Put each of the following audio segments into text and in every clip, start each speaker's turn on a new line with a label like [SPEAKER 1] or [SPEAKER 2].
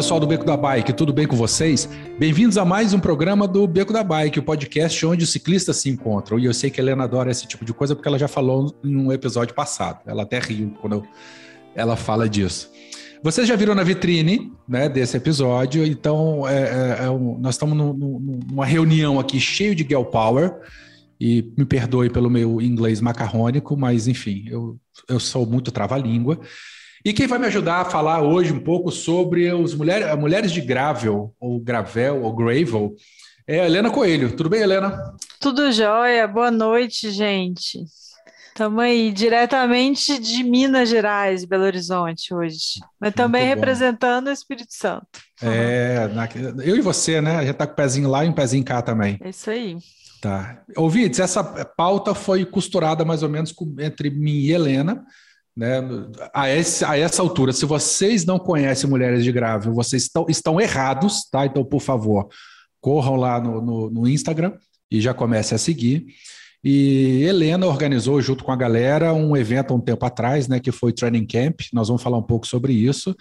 [SPEAKER 1] Pessoal do Beco da Bike, tudo bem com vocês? Bem-vindos a mais um programa do Beco da Bike, o podcast onde os ciclistas se encontram. E eu sei que a Helena adora esse tipo de coisa porque ela já falou em um episódio passado. Ela até riu quando eu, ela fala disso. Vocês já viram na vitrine né, desse episódio, então é, é, é um, nós estamos numa reunião aqui cheio de girl power. E me perdoe pelo meu inglês macarrônico, mas enfim, eu, eu sou muito trava-língua. E quem vai me ajudar a falar hoje um pouco sobre os mulher, mulheres de gravel, ou gravel, ou gravel, é a Helena Coelho. Tudo bem, Helena?
[SPEAKER 2] Tudo jóia. Boa noite, gente. Estamos aí diretamente de Minas Gerais, Belo Horizonte hoje, mas também representando o Espírito Santo.
[SPEAKER 1] É, na, eu e você, né? A gente tá com o pezinho lá e um pezinho cá também.
[SPEAKER 2] É isso aí.
[SPEAKER 1] Tá. Ouvintes, essa pauta foi costurada mais ou menos entre mim e Helena. Né? A, esse, a essa altura, se vocês não conhecem mulheres de grávida, vocês estão, estão errados, tá? Então, por favor, corram lá no, no, no Instagram e já comecem a seguir. E Helena organizou junto com a galera um evento há um tempo atrás, né, que foi Training Camp. Nós vamos falar um pouco sobre isso.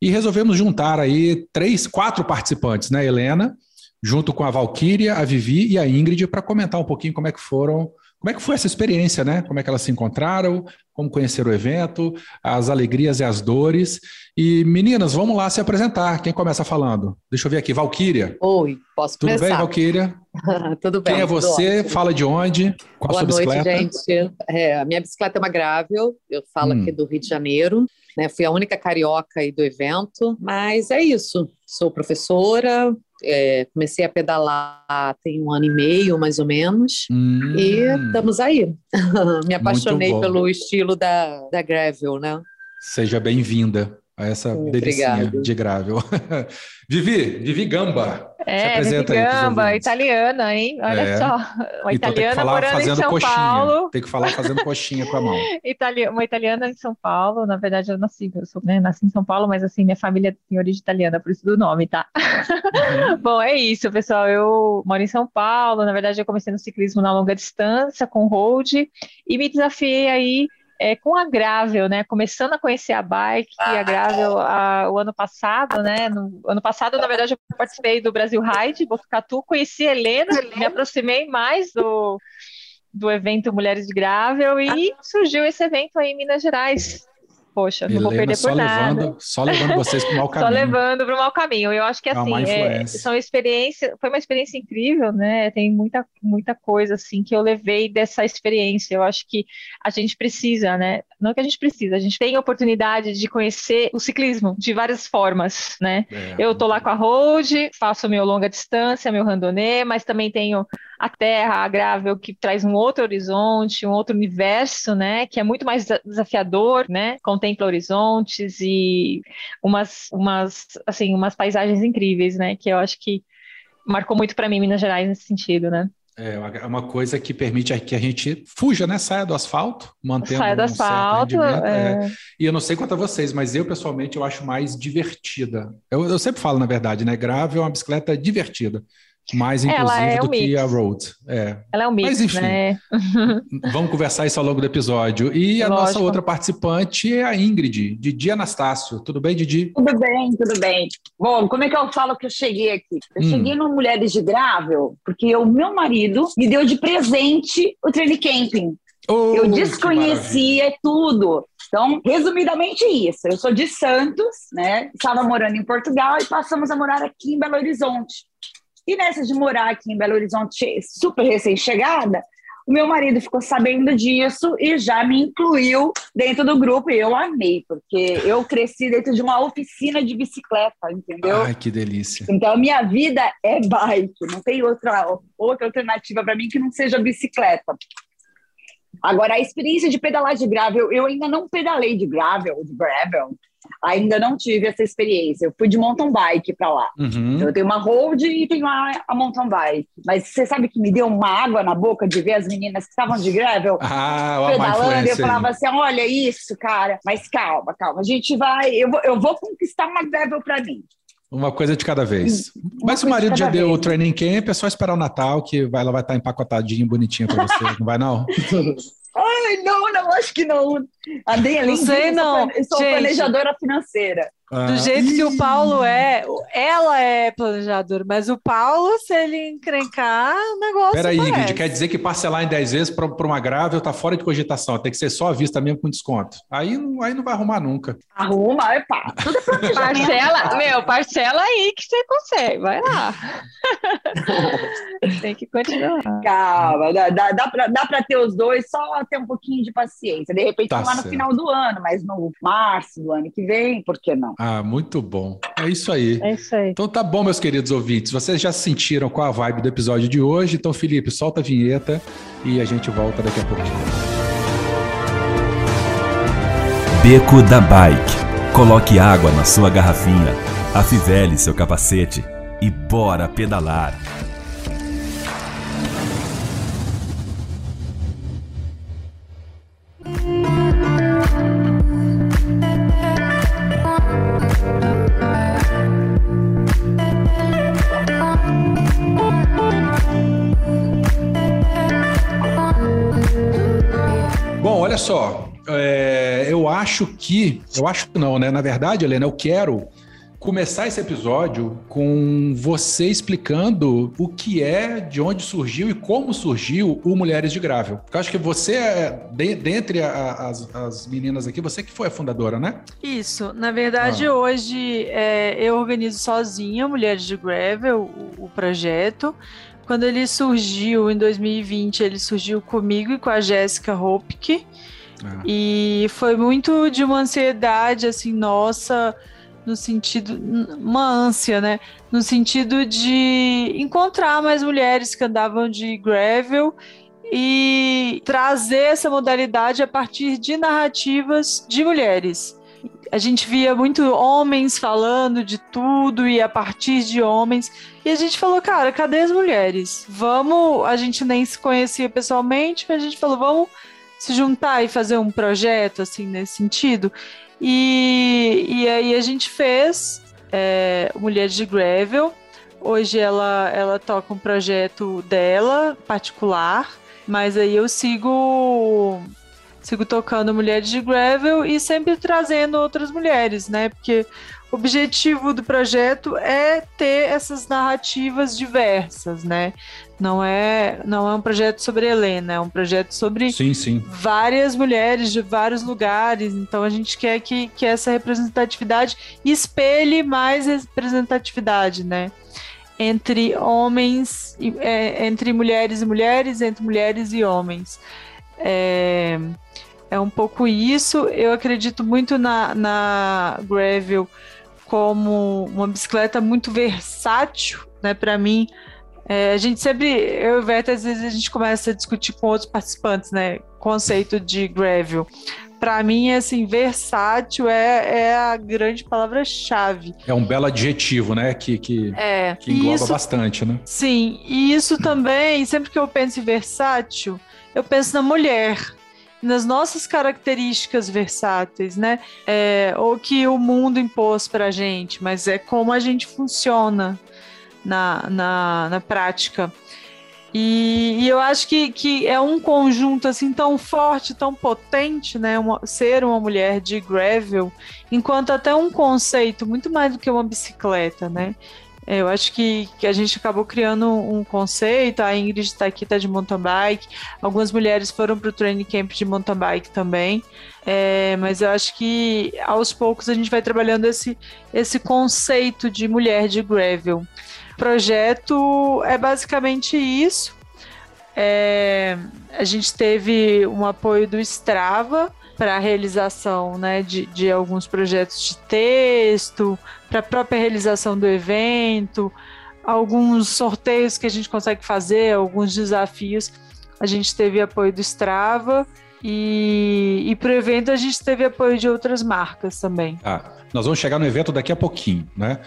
[SPEAKER 1] E resolvemos juntar aí três, quatro participantes, né, Helena, junto com a Valkyria, a Vivi e a Ingrid, para comentar um pouquinho como é que foram como é que foi essa experiência, né? Como é que elas se encontraram, como conheceram o evento, as alegrias e as dores. E meninas, vamos lá se apresentar. Quem começa falando? Deixa eu ver aqui, Valquíria.
[SPEAKER 3] Oi, posso
[SPEAKER 1] Tudo
[SPEAKER 3] começar?
[SPEAKER 1] bem, Valquíria?
[SPEAKER 3] Tudo bem.
[SPEAKER 1] Quem é você? Fala de onde? Qual
[SPEAKER 3] Boa
[SPEAKER 1] a sua
[SPEAKER 3] noite,
[SPEAKER 1] bicicleta?
[SPEAKER 3] gente. É, a minha bicicleta é uma Gravel, eu falo
[SPEAKER 1] Hum.
[SPEAKER 3] aqui do Rio de Janeiro. Né? Fui a única carioca aí do evento, mas é isso. Sou professora, é, comecei a pedalar tem um ano e meio, mais ou menos.
[SPEAKER 1] Hum,
[SPEAKER 3] E estamos aí. Me apaixonei pelo estilo da, da Gravel, né?
[SPEAKER 1] Seja bem-vinda a essa delicinha
[SPEAKER 3] obrigado.
[SPEAKER 1] de grável. Vivi, Vivi Gamba. Se
[SPEAKER 4] É,
[SPEAKER 1] apresenta aí pros
[SPEAKER 4] Gamba, italiana, hein? Olha
[SPEAKER 1] É.
[SPEAKER 4] só, uma
[SPEAKER 1] Então
[SPEAKER 4] italiana
[SPEAKER 1] falar
[SPEAKER 4] morando em São
[SPEAKER 1] coxinha.
[SPEAKER 4] Paulo,
[SPEAKER 1] Tem que falar fazendo coxinha com a mão.
[SPEAKER 4] itali- uma italiana em São Paulo. Na verdade, eu nasci, eu sou, né, nasci em São Paulo, mas assim, minha família tem origem italiana, por isso do nome, tá? Bom, é isso, pessoal. Eu moro em São Paulo. Na verdade, eu comecei no ciclismo na longa distância com road e me desafiei aí é, com a Gravel, né? Começando a conhecer a bike e a Gravel a- o ano passado, né? No ano passado, na verdade, eu participei do Brasil Ride, Botucatu, conheci a Helena, me aproximei mais do, do evento Mulheres de Gravel e surgiu esse evento aí em Minas Gerais. Poxa, não vou perder
[SPEAKER 1] só
[SPEAKER 4] por nada.
[SPEAKER 1] levando, só levando vocês para o mau
[SPEAKER 4] Só
[SPEAKER 1] caminho.
[SPEAKER 4] levando para o mau caminho. Eu acho que
[SPEAKER 1] É
[SPEAKER 4] assim, é, são experiências, foi uma experiência incrível, né? Tem muita, muita coisa assim que eu levei dessa experiência. Eu acho que a gente precisa, né? Não que a gente precisa, a gente tem a oportunidade de conhecer o ciclismo de várias formas, né?
[SPEAKER 1] É.
[SPEAKER 4] Eu tô lá com a road, faço meu longa distância, meu randonnê, mas também tenho a terra, a gravel, que traz um outro horizonte, um outro universo, né? Que é muito mais desa- desafiador, né? Contempla horizontes e umas, umas, assim, umas paisagens incríveis, né? Que eu acho que marcou muito para mim Minas Gerais nesse sentido, né?
[SPEAKER 1] É uma- é uma coisa que permite que a gente fuja, né? Saia do asfalto, mantendo
[SPEAKER 4] Saia do
[SPEAKER 1] um
[SPEAKER 4] asfalto,
[SPEAKER 1] é.
[SPEAKER 4] é,
[SPEAKER 1] E eu não sei quanto a vocês, mas eu pessoalmente eu acho mais divertida. Eu, eu sempre falo, na verdade, né? Grave é uma bicicleta divertida. Mais
[SPEAKER 4] Ela
[SPEAKER 1] inclusive
[SPEAKER 4] é
[SPEAKER 1] do
[SPEAKER 4] um
[SPEAKER 1] que
[SPEAKER 4] mix.
[SPEAKER 1] a road. É.
[SPEAKER 4] ela é um mix,
[SPEAKER 1] Mas, enfim.
[SPEAKER 4] né?
[SPEAKER 1] Vamos conversar isso ao longo do episódio. E a nossa
[SPEAKER 4] Lógico.
[SPEAKER 1] outra participante é a Ingrid, Didi Anastácio. Tudo bem, Didi?
[SPEAKER 5] Tudo bem, tudo bem. Bom, como é que eu falo que eu cheguei aqui? Eu
[SPEAKER 1] Hum.
[SPEAKER 5] cheguei no Mulheres de Gravel porque o meu marido me deu de presente o training camping.
[SPEAKER 1] Oh,
[SPEAKER 5] eu desconhecia tudo. Então, resumidamente isso. Eu sou de Santos, né? Estava morando em Portugal e passamos a morar aqui em Belo Horizonte. E nessa de morar aqui em Belo Horizonte, super recém-chegada, o meu marido ficou sabendo disso e já me incluiu dentro do grupo e eu amei, porque eu cresci dentro de uma oficina de bicicleta, entendeu?
[SPEAKER 1] Ai, que delícia.
[SPEAKER 5] Então, minha vida é bike, não tem outra, outra alternativa para mim que não seja bicicleta. Agora, a experiência de pedalar de gravel, eu ainda não pedalei de gravel, de gravel, Ainda não tive essa experiência. Eu fui de mountain bike para lá.
[SPEAKER 1] Uhum.
[SPEAKER 5] Então, eu tenho uma road e tenho a, a mountain bike. Mas você sabe que me deu uma água na boca de ver as meninas que estavam de gravel
[SPEAKER 1] Ah,
[SPEAKER 5] pedalando. Eu falava assim: olha isso, cara. Mas calma, calma. A gente vai. Eu vou, eu vou conquistar uma gravel para mim.
[SPEAKER 1] Uma coisa de cada vez.
[SPEAKER 5] Uma
[SPEAKER 1] Mas se o marido já deu
[SPEAKER 5] vez.
[SPEAKER 1] o training camp, é só esperar o Natal, que ela vai estar empacotadinha, bonitinha para você. Não vai, não?
[SPEAKER 5] Não, não, acho que não. Andei ali.
[SPEAKER 2] Não sei, não.
[SPEAKER 5] Eu sou
[SPEAKER 2] Gente.
[SPEAKER 5] planejadora financeira.
[SPEAKER 1] Ah,
[SPEAKER 2] Do jeito que o Paulo é, ela é planejadora, mas o Paulo, se ele encrencar, o negócio
[SPEAKER 1] Peraí, Ingrid, quer dizer que parcelar em 10 vezes para uma grávida tá fora de cogitação, tem que ser só à vista mesmo com desconto. Aí, não- aí não vai arrumar nunca.
[SPEAKER 5] Arruma, epa. Tudo é.
[SPEAKER 4] Parcela, meu, parcela aí que você consegue, vai lá. Tem que continuar.
[SPEAKER 5] Calma, dá, dá, dá, pra ter os dois, só ter um pouquinho de paciência. De repente,
[SPEAKER 1] Tá
[SPEAKER 5] não lá no
[SPEAKER 1] certo.
[SPEAKER 5] final do ano, mas no março do ano que vem, por que não?
[SPEAKER 1] Ah, muito bom. É isso aí.
[SPEAKER 4] É isso aí.
[SPEAKER 1] Então tá bom, meus queridos ouvintes. Vocês já se sentiram com a vibe do episódio de hoje. Então, Felipe, solta a vinheta e a gente volta daqui a pouquinho.
[SPEAKER 6] Beco da Bike. Coloque água na sua garrafinha, afivele seu capacete e bora pedalar.
[SPEAKER 1] Olha só. é, eu acho que. Eu acho que não, né? Na verdade, Helena, eu quero começar esse episódio com você explicando o que é, de onde surgiu e como surgiu o Mulheres de Grável. Porque eu acho que você, é, de- dentre a- as, as meninas aqui, você que foi a fundadora, né?
[SPEAKER 2] Isso, na verdade,
[SPEAKER 1] Ah.
[SPEAKER 2] hoje é, eu organizo sozinha Mulheres de Gravel, o, o projeto. Quando ele surgiu em 2020, ele surgiu comigo e com a Jéssica Hopke.
[SPEAKER 1] Ah,
[SPEAKER 2] E foi muito de uma ansiedade, assim, nossa, no sentido, uma ânsia, né? No sentido de encontrar mais mulheres que andavam de gravel e trazer essa modalidade a partir de narrativas de mulheres. A gente via muito homens falando de tudo e a partir de homens. E a gente falou, cara, cadê as mulheres? Vamos. A gente nem se conhecia pessoalmente, mas a gente falou, vamos se juntar e fazer um projeto assim nesse sentido. E, e aí a gente fez é, Mulheres de Gravel. Hoje ela, ela toca um projeto dela, particular, mas aí eu sigo sigo tocando Mulheres de Gravel e sempre trazendo outras mulheres, né? Porque o objetivo do projeto é ter essas narrativas diversas, né? Não é, não é um projeto sobre Helena, é um projeto sobre
[SPEAKER 1] Sim, sim.
[SPEAKER 2] várias mulheres de vários lugares. Então a gente quer que, que essa representatividade espelhe mais representatividade, né? Entre homens, é, entre mulheres e mulheres, entre mulheres e homens. É, é um pouco isso. Eu acredito muito na, na Gravel como uma bicicleta muito versátil, né? Para mim, é, a gente sempre, eu e o Verta, às vezes a gente começa a discutir com outros participantes, né? Conceito de gravel. Para mim, assim, versátil é, é a grande palavra-chave.
[SPEAKER 1] É um belo adjetivo, né? Que, que,
[SPEAKER 2] É,
[SPEAKER 1] que engloba
[SPEAKER 2] isso,
[SPEAKER 1] bastante, né?
[SPEAKER 2] sim, e isso também, sempre que eu penso em versátil, eu penso na mulher, nas nossas características versáteis, né? É, ou que o mundo impôs pra gente, mas é como a gente funciona na, na, na prática. E, e eu acho que, que é um conjunto assim tão forte, tão potente, né? Uma- ser uma mulher de gravel, enquanto até um conceito muito mais do que uma bicicleta, né? É, Eu acho que, que a gente acabou criando um conceito. A Ingrid está aqui, está de mountain bike. Algumas mulheres foram para o training camp de mountain bike também. É, mas eu acho que aos poucos a gente vai trabalhando esse, esse conceito de mulher de gravel. O projeto é basicamente isso. É, a gente teve um apoio do Strava para a realização né, de, de alguns projetos de texto, para a própria realização do evento, alguns sorteios que a gente consegue fazer, alguns desafios. A gente teve apoio do Strava E, e para o evento a gente teve apoio de outras marcas também.
[SPEAKER 1] Ah, nós vamos chegar no evento daqui a pouquinho, né?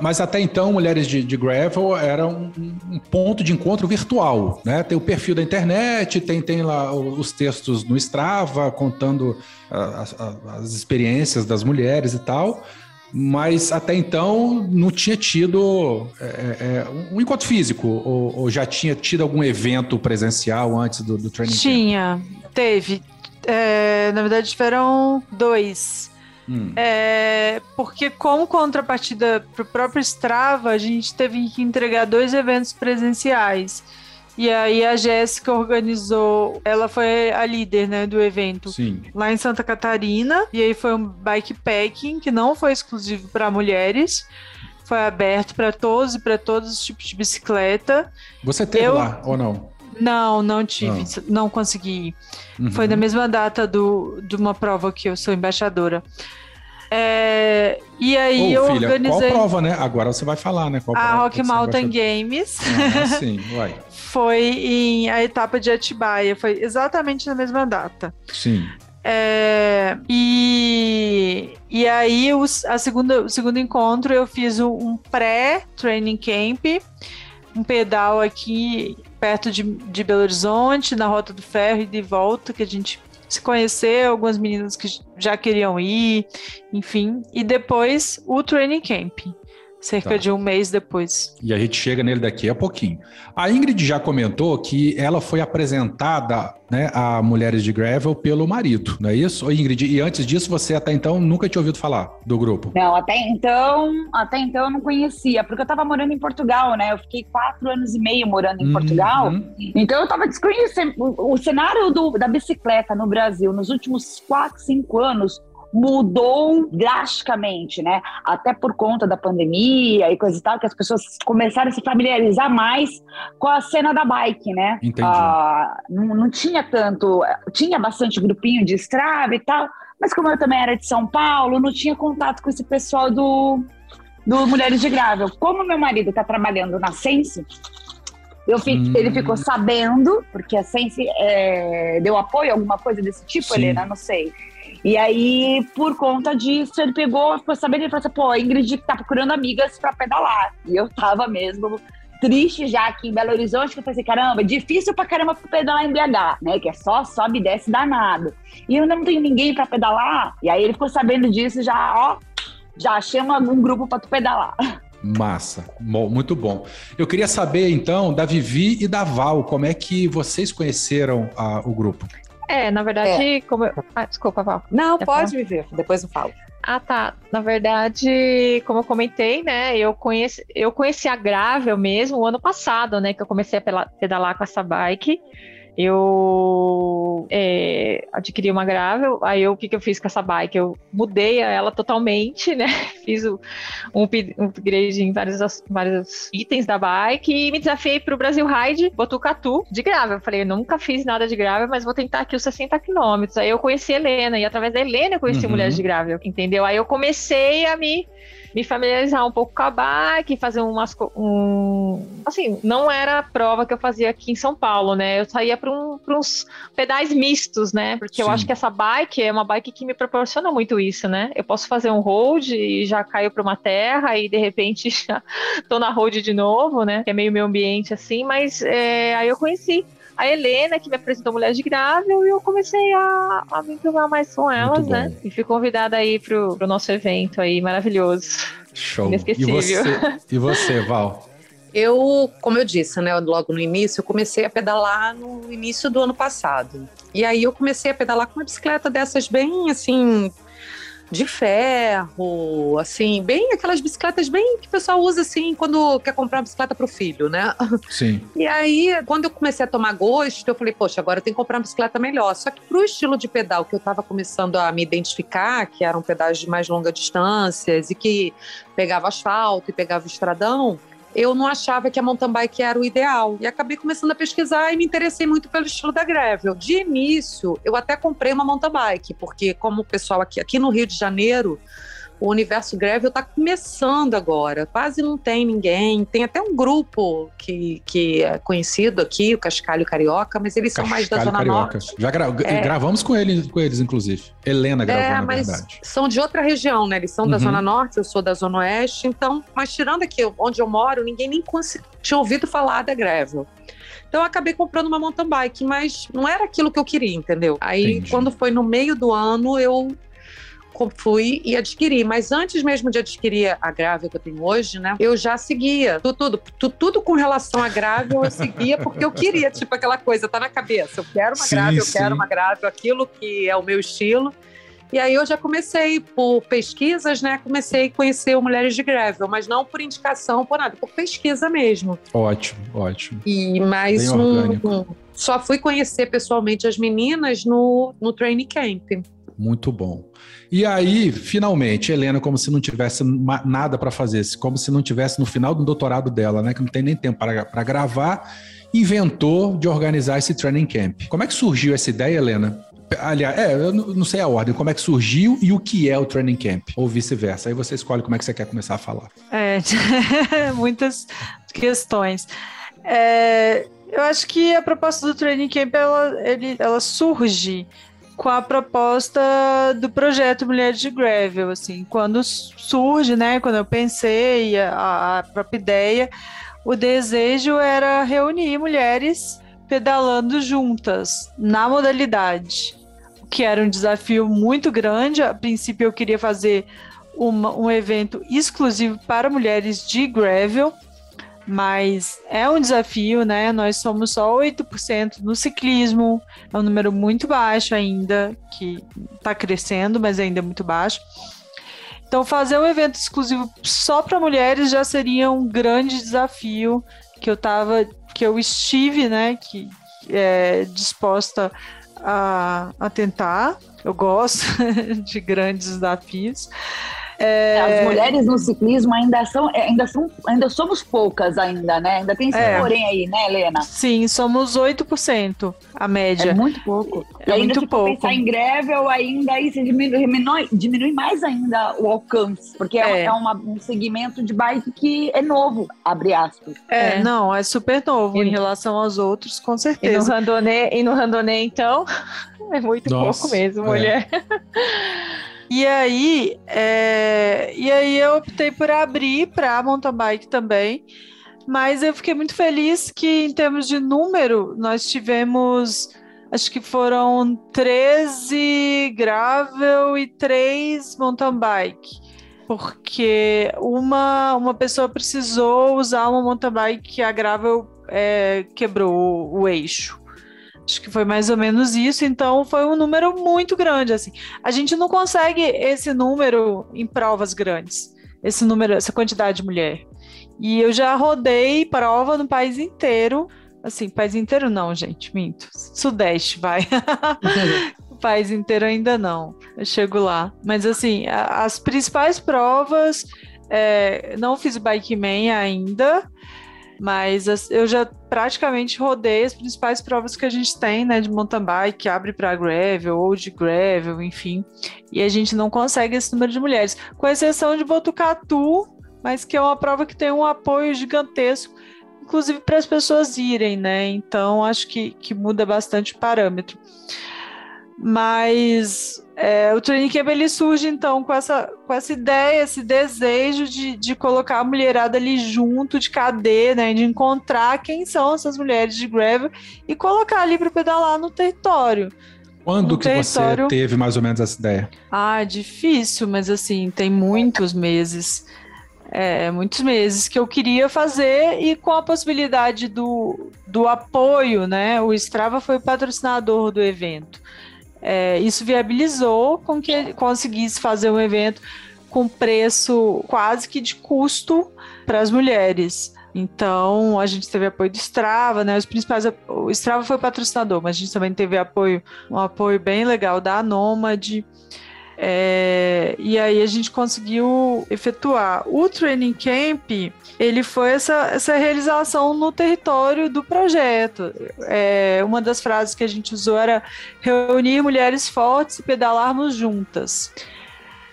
[SPEAKER 1] Mas até então, Mulheres de, de Gravel era um, um, ponto de encontro virtual, né? Tem o perfil da internet, tem, tem lá os textos no Strava contando as, as experiências das mulheres e tal mas até então não tinha tido é, é, um encontro físico, ou, ou, já tinha tido algum evento presencial antes do, do training
[SPEAKER 2] Tinha, camp? teve. É, na verdade, tiveram dois. Hum. É, porque como contrapartida para o próprio Strava, a gente teve que entregar dois eventos presenciais. E aí a Jéssica organizou, ela foi a líder, né, do evento.
[SPEAKER 1] Sim.
[SPEAKER 2] Lá em Santa Catarina. E aí foi um bikepacking que não foi exclusivo para mulheres. Foi aberto para todos e para todos os tipos de bicicleta.
[SPEAKER 1] Você teve Eu... lá ou não?
[SPEAKER 2] Não, não tive, não, não consegui. Uhum. Foi na mesma data do, de uma prova que eu sou embaixadora. É, e aí Ô, eu filha, organizei.
[SPEAKER 1] Qual prova, né? Agora você vai falar, né? Qual
[SPEAKER 2] a
[SPEAKER 1] prova
[SPEAKER 2] Rock Mountain Games.
[SPEAKER 1] Ah, sim, uai.
[SPEAKER 2] foi em a etapa de Atibaia, foi exatamente na mesma data.
[SPEAKER 1] Sim.
[SPEAKER 2] É, e, e aí os, a segunda, o segundo encontro eu fiz um, um pré-training camp, um pedal aqui perto de, de Belo Horizonte, na Rota do Ferro e de volta, que a gente se conhecer, algumas meninas que já queriam ir, enfim. E depois o training camp cerca tá. de um mês depois.
[SPEAKER 1] E a gente chega nele daqui a pouquinho. A Ingrid já comentou que ela foi apresentada né, a Mulheres de Gravel pelo marido, não é isso? Ingrid, e antes disso você até então nunca tinha ouvido falar do grupo?
[SPEAKER 5] Não, até então, até então eu não conhecia, porque eu estava morando em Portugal, né? Eu fiquei quatro anos e meio morando em uhum. Portugal, então eu estava desconhecendo o, o cenário do, da bicicleta no Brasil nos últimos quatro, cinco anos mudou drasticamente, né? Até por conta da pandemia e coisa e tal, que as pessoas começaram a se familiarizar mais com a cena da bike, né?
[SPEAKER 1] Entendi. Ah,
[SPEAKER 5] não, não tinha tanto, tinha bastante grupinho de Strava e tal, mas como eu também era de São Paulo, não tinha contato com esse pessoal do, do Mulheres de Grável. Como meu marido está trabalhando na Sense, eu hum. Ele ficou sabendo, porque a Sense é, deu apoio, alguma coisa desse tipo, Sim. Helena, não sei. E aí, por conta disso, ele pegou, ficou sabendo e falou assim: pô, a Ingrid tá procurando amigas para pedalar. E eu tava mesmo triste já aqui em Belo Horizonte, que eu falei assim, caramba, difícil pra caramba pedalar em BH, né? Que é só sobe e desce danado. E eu ainda não tenho ninguém para pedalar. E aí ele ficou sabendo disso já, ó, já chama algum grupo para tu pedalar.
[SPEAKER 1] Massa, muito bom. Eu queria saber então da Vivi e da Val, como é que vocês conheceram a, o grupo?
[SPEAKER 4] É, na verdade, é. como eu... Ah, desculpa, Val.
[SPEAKER 3] Não, pode falar? viver, depois eu falo.
[SPEAKER 4] Ah, tá. Na verdade, como eu comentei, né, eu conheci, eu conheci a Gravel mesmo o ano passado, né, que eu comecei a pedalar com essa bike eu é, adquiri uma Gravel, aí eu, o que, que eu fiz com essa bike? Eu mudei ela totalmente, né? Fiz o, um, upgrade em vários, vários itens da bike e me desafiei para o Brasil Ride Botucatu de Gravel. Eu falei, eu nunca fiz nada de Gravel, mas vou tentar aqui os 60 quilômetros. Aí eu conheci a Helena, e através da Helena eu conheci uhum. Mulheres de Gravel, entendeu? Aí eu comecei a me me familiarizar um pouco com a bike, fazer umas. Um, assim, não era a prova que eu fazia aqui em São Paulo, né? Eu saía para um, uns pedais mistos, né? Porque Sim. eu acho que essa bike é uma bike que me proporciona muito isso, né? Eu posso fazer um road e já caio para uma terra e de repente já tô na road de novo, né? Que é meio meu ambiente assim, mas é, aí eu conheci a Helena, que me apresentou Mulheres de Grável, e eu comecei a, a me enturmar mais com elas, né? E fui convidada aí pro, pro nosso evento aí, maravilhoso.
[SPEAKER 1] Show. Inesquecível. E você, e você Val?
[SPEAKER 3] Eu, como eu disse, né, logo no início, eu comecei a pedalar no início do ano passado. E aí eu comecei a pedalar com uma bicicleta dessas bem assim de ferro, assim, bem aquelas bicicletas bem que o pessoal usa assim quando quer comprar uma bicicleta para o filho, né?
[SPEAKER 1] Sim.
[SPEAKER 3] E aí, quando eu comecei a tomar gosto, eu falei, poxa, agora eu tenho que comprar uma bicicleta melhor. Só que pro estilo de pedal que eu estava começando a me identificar, que eram pedais de mais longa distâncias e que pegava asfalto e pegava estradão, eu não achava que a mountain bike era o ideal. E acabei começando a pesquisar e me interessei muito pelo estilo da gravel. De início, eu até comprei uma mountain bike, porque como o pessoal aqui, aqui no Rio de Janeiro, o universo Gravel está começando agora, quase não tem ninguém. Tem até um grupo que, que é conhecido aqui, o Cascalho Carioca, mas eles são mais da Zona Carioca. Norte.
[SPEAKER 1] Já gra é. gravamos com eles, com eles, inclusive. Helena gravou, é, na verdade.
[SPEAKER 3] São de outra região, né? Eles são uhum. da Zona Norte, eu sou da Zona Oeste, então, mas tirando aqui onde eu moro, ninguém nem tinha ouvido falar da Gravel. Então eu acabei comprando uma mountain bike, mas não era aquilo que eu queria, entendeu? Aí Entendi. quando foi no meio do ano, eu fui e adquiri. Mas antes mesmo de adquirir a Gravel que eu tenho hoje, né? Eu já seguia tudo, tudo, tudo com relação à Gravel eu seguia porque eu queria, tipo aquela coisa, tá na cabeça. Eu quero uma sim, Gravel, eu quero uma Gravel, aquilo que é o meu estilo. E aí eu já comecei por pesquisas, né? Comecei a conhecer mulheres de gravel, mas não por indicação, por nada, por pesquisa mesmo.
[SPEAKER 1] Ótimo, ótimo.
[SPEAKER 3] E mais um, só fui conhecer pessoalmente as meninas no, no training camp.
[SPEAKER 1] Muito bom. E aí, finalmente, Helena, como se não tivesse nada para fazer, como se não tivesse no final do doutorado dela, né? Que não tem nem tempo para gravar, inventou de organizar esse training camp. Como é que surgiu essa ideia, Helena? Aliás, é, eu não sei a ordem, como é que surgiu e o que é o training camp, ou vice-versa. Aí você escolhe como é que você quer começar a falar.
[SPEAKER 2] É, muitas questões. É, eu acho que a proposta do training camp ela, ele, ela surge com a proposta do projeto Mulheres de Gravel, assim, quando surge, né, quando eu pensei a, a própria ideia, o desejo era reunir mulheres pedalando juntas na modalidade, o que era um desafio muito grande. A princípio eu queria fazer uma, um evento exclusivo para mulheres de gravel, mas é um desafio, né? Nós somos só 8% no ciclismo, é um número muito baixo ainda, que está crescendo, mas ainda é muito baixo. Então, fazer um evento exclusivo só para mulheres já seria um grande desafio que eu tava, que eu estive, né, que é, disposta a, a tentar. Eu gosto de grandes desafios.
[SPEAKER 5] É... As mulheres no ciclismo ainda são, é, ainda são, ainda somos poucas ainda, né? Ainda tem esse é. porém aí, né, Helena?
[SPEAKER 2] Sim, somos 8% a média.
[SPEAKER 5] É muito pouco.
[SPEAKER 2] É e ainda muito se pouco.
[SPEAKER 5] pensar em gravel, ainda aí se diminui, diminui, diminui mais ainda o alcance, porque é, é, é uma, um segmento de bike que é novo, abre aspas.
[SPEAKER 2] É, é. não, é super novo e, em relação aos outros, com certeza.
[SPEAKER 4] E no randonê, e no randonê então, é muito Nossa, pouco mesmo, é. mulher.
[SPEAKER 2] E aí, é... e aí eu optei por abrir para mountain bike também. Mas eu fiquei muito feliz que, em termos de número, nós tivemos, acho que foram 13 gravel e 3 mountain bike. Porque uma, uma pessoa precisou usar uma mountain bike que a gravel é, quebrou o eixo. Acho que foi mais ou menos isso, então foi um número muito grande assim. A gente não consegue esse número em provas grandes, esse número, essa quantidade de mulher. E eu já rodei prova no país inteiro, assim, país inteiro não, gente, minto. Sudeste, vai. o país inteiro ainda não. Eu chego lá. Mas assim, a, as principais provas, é, não fiz bike man ainda. Mas eu já praticamente rodei as principais provas que a gente tem, né, de mountain bike, que abre para gravel ou de gravel, enfim. E a gente não consegue esse número de mulheres, com exceção de Botucatu, mas que é uma prova que tem um apoio gigantesco, inclusive para as pessoas irem, né? Então acho que, que muda bastante o parâmetro. Mas é, o Training Camp ele surge então com essa, com essa ideia, esse desejo de, de colocar a mulherada ali junto, de cadê, né? De encontrar quem são essas mulheres de gravel e colocar ali para pedalar no território.
[SPEAKER 1] Quando no que território... você teve mais ou menos essa ideia?
[SPEAKER 2] Ah, difícil, mas assim, tem muitos meses. É, muitos meses que eu queria fazer e com a possibilidade do, do apoio, né? O Strava foi o patrocinador do evento. É, isso viabilizou com que conseguisse fazer um evento com preço quase que de custo para as mulheres. Então, a gente teve apoio do Strava, né? Os principais. O Strava foi patrocinador, mas a gente também teve apoio, um apoio bem legal da Nômade. É, e aí a gente conseguiu efetuar. O Training Camp, ele foi essa, essa realização no território do projeto. É, uma das frases que a gente usou era reunir mulheres fortes e pedalarmos juntas.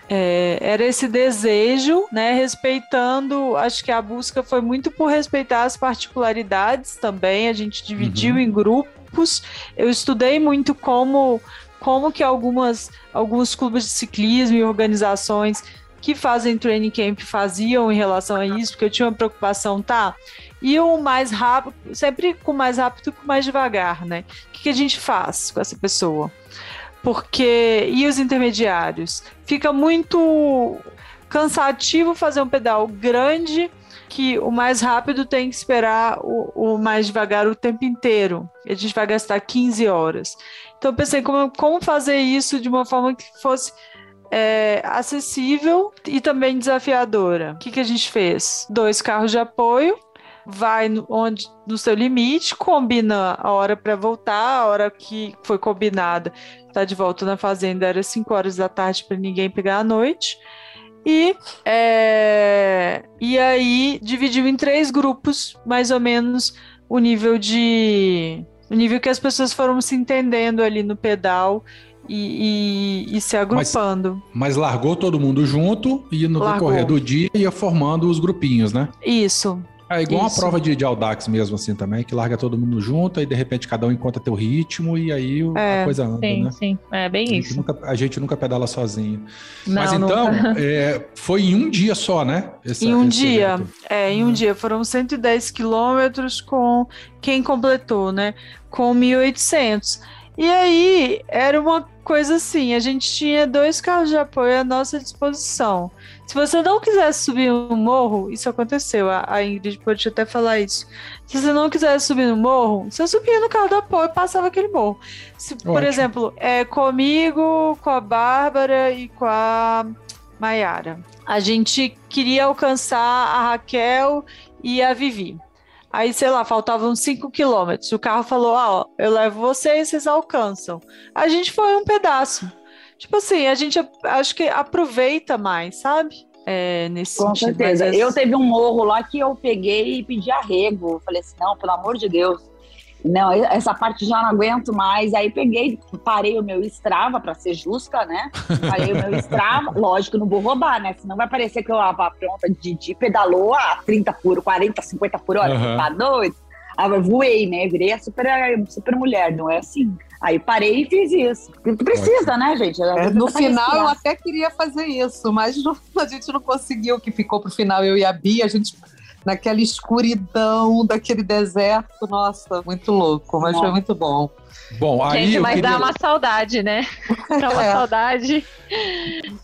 [SPEAKER 2] É, era esse desejo, né? Respeitando, acho que a busca foi muito por respeitar as particularidades também. A gente dividiu uhum. em grupos. Eu estudei muito como como que algumas alguns clubes de ciclismo e organizações que fazem training camp faziam em relação a isso, porque eu tinha uma preocupação, tá? E o mais rápido, sempre com mais rápido com mais devagar, né? O que, que a gente faz com essa pessoa? Porque. E os intermediários? Fica muito cansativo fazer um pedal grande que o mais rápido tem que esperar o, o, mais devagar o tempo inteiro. A gente vai gastar 15 horas. Então eu pensei como, como fazer isso de uma forma que fosse é, acessível e também desafiadora. O que, que a gente fez? Dois carros de apoio, vai no, onde, no seu limite, combina a hora para voltar, a hora que foi combinada, tá de volta na fazenda, era 5 horas da tarde para ninguém pegar a noite. E, é, e aí dividiu em três grupos, mais ou menos, o nível de. O nível que as pessoas foram se entendendo ali no pedal e, e, e se agrupando.
[SPEAKER 1] Mas, mas, largou todo mundo junto e no largou. decorrer do dia ia formando os grupinhos, né?
[SPEAKER 2] Isso.
[SPEAKER 1] É igual Isso. uma prova de, de Audax mesmo, assim, também, que larga todo mundo junto, e de repente cada um encontra teu ritmo e aí é, a coisa anda,
[SPEAKER 4] sim,
[SPEAKER 1] né?
[SPEAKER 4] Sim, é bem
[SPEAKER 1] a
[SPEAKER 4] isso.
[SPEAKER 1] Nunca, a gente nunca pedala sozinho. Não, Mas então, é, foi em um dia só, né?
[SPEAKER 2] Esse, em um dia, evento. é, em um hum. dia. Foram 110 quilômetros com quem completou, né? Com 1.800. E aí, era uma coisa assim, a gente tinha dois carros de apoio à nossa disposição. Se você não quisesse subir um morro, isso aconteceu, a, a Ingrid pode até falar isso. Se você não quisesse subir no morro, você subia no carro de apoio e passava aquele morro. Se, por exemplo, é comigo, com a Bárbara e com a Maiara. A gente queria alcançar a Raquel e a Vivi. Aí, sei lá, faltavam 5 quilômetros. O carro falou: ah, ó, eu levo vocês, vocês alcançam. A gente foi um pedaço. Tipo assim, a gente acho que aproveita mais, sabe? É, nesse
[SPEAKER 5] Com
[SPEAKER 2] sentido.
[SPEAKER 5] certeza. Eu teve um morro lá que eu peguei e pedi arrego. falei assim: não, pelo amor de Deus não, essa parte já não aguento mais. Aí peguei, parei o meu Strava, para ser justa, né? Parei o meu Strava, lógico, não vou roubar, né? Senão vai parecer que eu lavo a pronta de, de pedalou a 30 por 40, 50 por hora, uhum. tá doido? Eu voei, né? Virei a super, super mulher, não é assim. Aí parei e fiz isso. Porque precisa, né, gente?
[SPEAKER 3] É, no final eu até queria fazer isso, mas não, a gente não conseguiu, que ficou pro final eu e a Bia, a gente naquela escuridão daquele deserto. Nossa, muito louco, mas foi muito bom.
[SPEAKER 1] Bom, aí
[SPEAKER 4] Gente, mas
[SPEAKER 1] queria...
[SPEAKER 4] dá uma saudade, né? Dá uma é. saudade.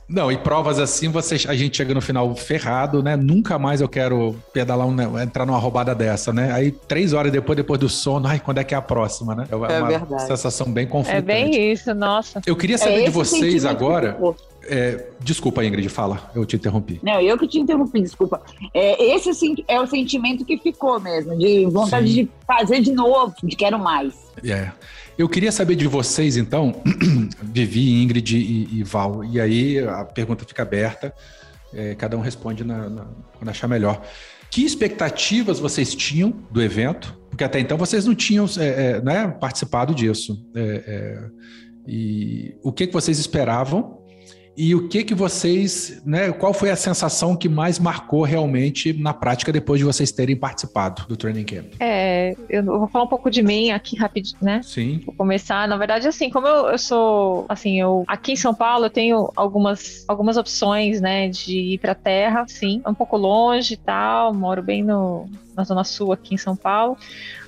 [SPEAKER 1] Não, e provas assim, vocês, a gente chega no final ferrado, né? Nunca mais eu quero pedalar, um, entrar numa roubada dessa, né? Aí três horas depois, depois do sono, ai, quando é que é a próxima, né?
[SPEAKER 3] É, é uma verdade.
[SPEAKER 1] sensação bem conflitante.
[SPEAKER 4] É bem isso, nossa.
[SPEAKER 1] Eu queria saber é de vocês agora. É, desculpa, Ingrid, fala, eu te interrompi.
[SPEAKER 5] Não, eu que te interrompi, desculpa. É, esse sim é o sentimento que ficou mesmo, de vontade sim. de fazer de novo, de quero mais.
[SPEAKER 1] É. Eu queria saber de vocês, então, Vivi, Ingrid e, e, Val, e aí a pergunta fica aberta, é, cada um responde na, na, quando achar melhor. Que expectativas vocês tinham do evento? Porque até então vocês não tinham é, é, né, participado disso. É, é, e o que, que vocês esperavam e o que que vocês, né, qual foi a sensação que mais marcou realmente na prática depois de vocês terem participado do training camp?
[SPEAKER 4] É, eu vou falar um pouco de mim aqui rapidinho, né?
[SPEAKER 1] Sim.
[SPEAKER 4] Vou começar, na verdade, assim, como eu, eu sou, assim, eu aqui em São Paulo eu tenho algumas algumas opções, né, de ir para terra, sim, é um pouco longe e tal, moro bem no na zona sul aqui em São Paulo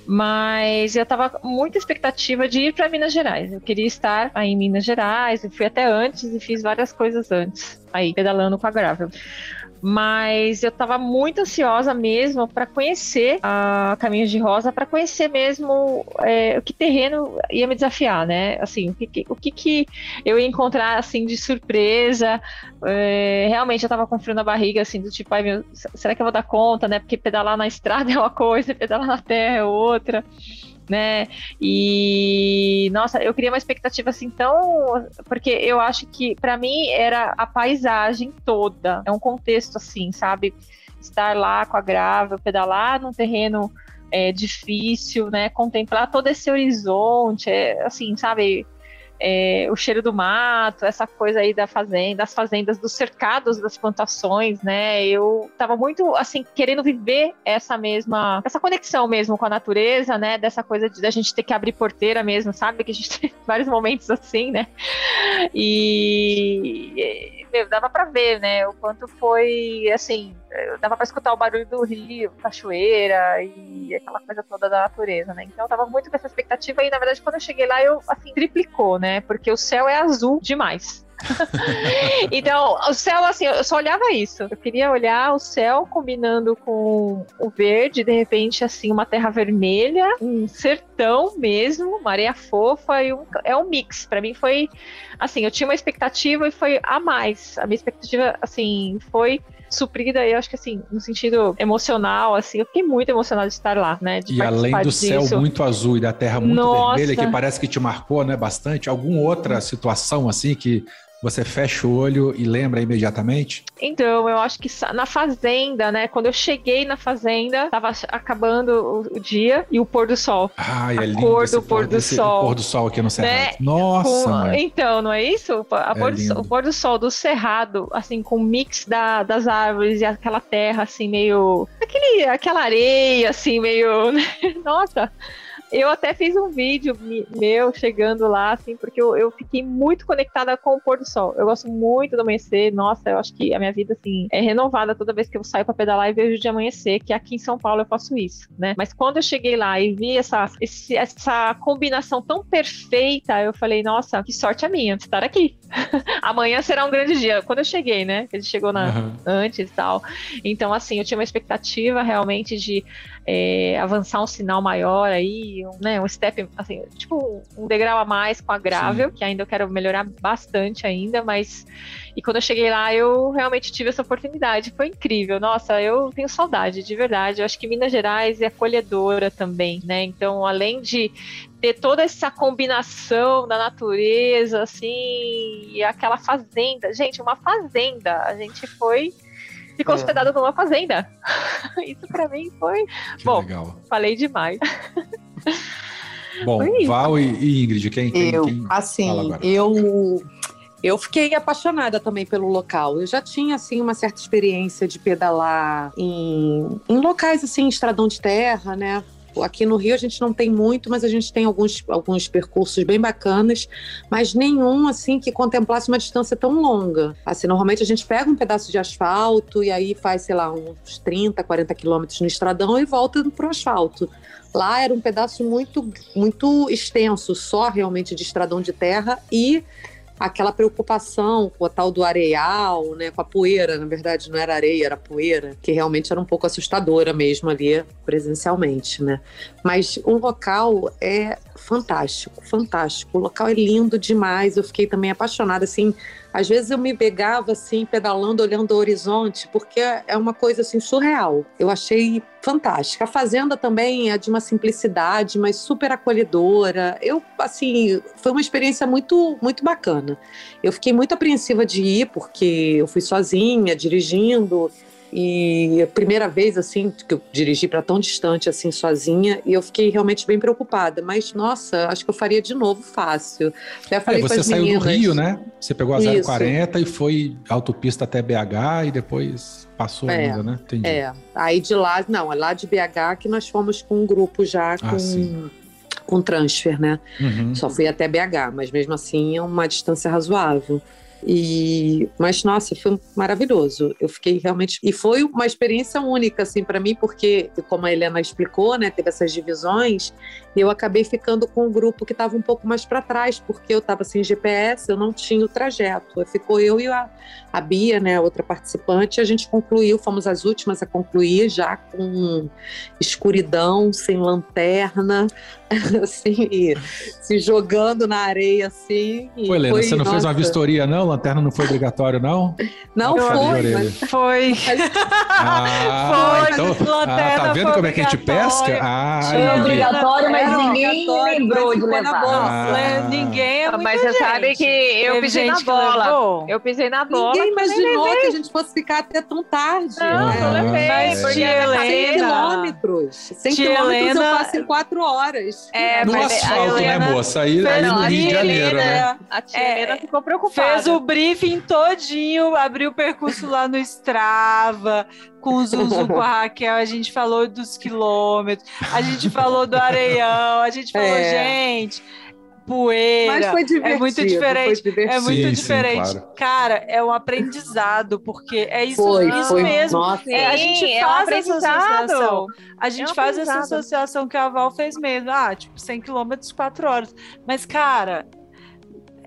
[SPEAKER 4] mas eu estava com muita expectativa de ir para Minas Gerais. Eu queria estar aí em Minas Gerais, eu fui até antes e fiz várias coisas antes, aí pedalando com a Gravel mas eu estava muito ansiosa mesmo para conhecer a Caminhos de Rosa, para conhecer mesmo é, o que terreno ia me desafiar, né? Assim, o que, o que, que eu ia encontrar assim de surpresa. É, realmente eu estava com frio na barriga, assim, do tipo, ai meu, será que eu vou dar conta, né? Porque pedalar na estrada é uma coisa, pedalar na terra é outra né? E nossa, eu queria uma expectativa assim tão, porque eu acho que para mim era a paisagem toda, é um contexto assim, sabe? Estar lá com a grava, pedalar num terreno é, difícil, né? Contemplar todo esse horizonte, é, assim, sabe? É, o cheiro do mato, essa coisa aí da fazenda, das fazendas, dos cercados das plantações, né? Eu tava muito, assim, querendo viver essa mesma, essa conexão mesmo com a natureza, né? Dessa coisa de a gente ter que abrir porteira mesmo, sabe? Que a gente tem vários momentos assim, né? E meu, dava para ver, né? O quanto foi assim, dava para escutar o barulho do rio, cachoeira e aquela coisa toda da natureza, né? Então eu tava muito com essa expectativa e na verdade quando eu cheguei lá eu assim triplicou, né? Porque o céu é azul demais. então, o céu, assim, eu só olhava isso. Eu queria olhar o céu combinando com o verde, de repente, assim, uma terra vermelha, um sertão mesmo, uma areia fofa, e um, é um mix. Para mim foi, assim, eu tinha uma expectativa e foi a mais. A minha expectativa, assim, foi suprida, eu acho que assim, no sentido emocional, assim, eu fiquei muito emocionada de estar lá, né?
[SPEAKER 1] e além do disso. céu muito azul e da terra muito Nossa. vermelha, que parece que te marcou, né, bastante, alguma outra situação assim que você fecha o olho e lembra imediatamente?
[SPEAKER 4] Então, eu acho que na fazenda, né? Quando eu cheguei na fazenda, tava acabando o, dia e o pôr do sol.
[SPEAKER 1] Ai, é lindo.
[SPEAKER 4] Cor do pôr do sol.
[SPEAKER 1] O pôr do sol aqui no Cerrado. Né? Nossa, com,
[SPEAKER 4] Então, não é isso? É pôr do, o pôr do sol do Cerrado, assim, com o mix da, das árvores e aquela terra, assim, meio... Aquele, aquela areia, assim, meio... Né? Nossa... Eu até fiz um vídeo meu chegando lá, assim, porque eu, eu fiquei muito conectada com o pôr do sol. Eu gosto muito do amanhecer. Nossa, eu acho que a minha vida, assim, é renovada toda vez que eu saio para pedalar e vejo de amanhecer, que aqui em São Paulo eu faço isso, né? Mas quando eu cheguei lá e vi essa, esse, essa combinação tão perfeita, eu falei, nossa, que sorte a minha de estar aqui. Amanhã será um grande dia. Quando eu cheguei, né? Ele chegou na, uhum. antes e tal. Então, assim, eu tinha uma expectativa realmente de é, avançar um sinal maior aí, um, né, um step, assim, tipo um degrau a mais com a Gravel, Sim. que ainda eu quero melhorar bastante ainda, mas e quando eu cheguei lá eu realmente tive essa oportunidade, foi incrível, nossa, eu tenho saudade, de verdade, eu acho que Minas Gerais é acolhedora também, né, então além de ter toda essa combinação da natureza, assim, e aquela fazenda, gente, uma fazenda, a gente foi ficou é. hospedado numa fazenda. Isso para mim foi. Que Bom, legal. falei demais.
[SPEAKER 1] Bom, Val e Ingrid, quem, quem
[SPEAKER 3] Eu,
[SPEAKER 1] quem
[SPEAKER 3] assim, eu eu fiquei apaixonada também pelo local. Eu já tinha assim uma certa experiência de pedalar em, em locais assim, estradão de terra, né? Aqui no Rio a gente não tem muito, mas a gente tem alguns, alguns percursos bem bacanas, mas nenhum assim que contemplasse uma distância tão longa. Assim, normalmente a gente pega um pedaço de asfalto e aí faz, sei lá, uns 30, 40 quilômetros no estradão e volta para o asfalto. Lá era um pedaço muito, muito extenso, só realmente de estradão de terra e aquela preocupação com o tal do areal, né, com a poeira, na verdade não era areia, era poeira, que realmente era um pouco assustadora mesmo ali presencialmente, né? Mas o local é fantástico, fantástico. O local é lindo demais. Eu fiquei também apaixonada assim, às vezes eu me pegava assim, pedalando, olhando o horizonte, porque é uma coisa assim surreal. Eu achei fantástica. A fazenda também é de uma simplicidade, mas super acolhedora. Eu, assim, foi uma experiência muito, muito bacana. Eu fiquei muito apreensiva de ir, porque eu fui sozinha, dirigindo. E a primeira vez, assim, que eu dirigi para tão distante, assim, sozinha, e eu fiquei realmente bem preocupada. Mas, nossa, acho que eu faria de novo fácil.
[SPEAKER 1] Até falei é, você saiu meninas. do Rio, né? Você pegou a 040 e foi autopista até BH e depois passou é, ainda, né?
[SPEAKER 3] Entendi. É. Aí de lá, não, é lá de BH que nós fomos com um grupo já ah, com. Sim com transfer, né? Uhum. Só fui até BH, mas mesmo assim é uma distância razoável. E, mas nossa, foi maravilhoso. Eu fiquei realmente e foi uma experiência única assim para mim, porque como a Helena explicou, né, teve essas divisões, eu acabei ficando com um grupo que estava um pouco mais para trás, porque eu estava sem GPS, eu não tinha o trajeto. Ficou eu e a, a Bia, né, outra participante, a gente concluiu, fomos as últimas a concluir já com escuridão, sem lanterna, assim, se jogando na areia assim.
[SPEAKER 1] Pô, Helena, foi, você não nossa. fez uma vistoria, não? Lanterna não foi obrigatório, não?
[SPEAKER 3] Não foi, mas
[SPEAKER 2] foi.
[SPEAKER 1] Ah, foi, então, ah, tá vendo como é que a gente pesca?
[SPEAKER 5] Ah, foi obrigatório, mas ninguém lembrou de levar.
[SPEAKER 2] Ah. Ninguém é
[SPEAKER 4] Mas você sabe que eu pisei na bola. Eu pisei na bola.
[SPEAKER 3] Ninguém imaginou que a gente fosse ficar até tão tarde.
[SPEAKER 4] Não, né? não levei.
[SPEAKER 2] Mas tia Helena,
[SPEAKER 3] quilômetros. 100
[SPEAKER 2] Tia
[SPEAKER 3] quilômetros eu
[SPEAKER 2] Helena-
[SPEAKER 3] faço em quatro horas.
[SPEAKER 2] É,
[SPEAKER 1] no
[SPEAKER 2] mas
[SPEAKER 1] asfalto,
[SPEAKER 2] Helena
[SPEAKER 1] né, moça? Aí,
[SPEAKER 2] fez
[SPEAKER 1] aí no
[SPEAKER 2] a
[SPEAKER 1] Rio de
[SPEAKER 2] tia
[SPEAKER 1] Janeiro,
[SPEAKER 2] Helena,
[SPEAKER 1] né?
[SPEAKER 4] A tia
[SPEAKER 2] É,
[SPEAKER 4] Helena ficou preocupada.
[SPEAKER 2] Fez o briefing todinho, abriu o percurso lá no Strava, com o Zuzu, com a Raquel, a gente falou dos quilômetros, a gente falou do areião, a gente falou,
[SPEAKER 3] É.
[SPEAKER 2] gente, poeira.
[SPEAKER 3] Mas foi divertido.
[SPEAKER 2] muito diferente. É muito
[SPEAKER 1] Sim, sim,
[SPEAKER 2] diferente.
[SPEAKER 1] claro.
[SPEAKER 2] Cara, é um aprendizado, porque é isso,
[SPEAKER 3] Foi,
[SPEAKER 2] isso
[SPEAKER 3] foi.
[SPEAKER 2] mesmo.
[SPEAKER 3] Nossa.
[SPEAKER 2] É, a gente
[SPEAKER 4] Sim, é um
[SPEAKER 2] faz essa
[SPEAKER 4] aprendizado.
[SPEAKER 2] associação. A gente
[SPEAKER 4] um
[SPEAKER 2] faz essa
[SPEAKER 4] aprendizado.
[SPEAKER 2] associação que a Val fez mesmo. Ah, tipo, 100 quilômetros, 4 horas. Mas, cara,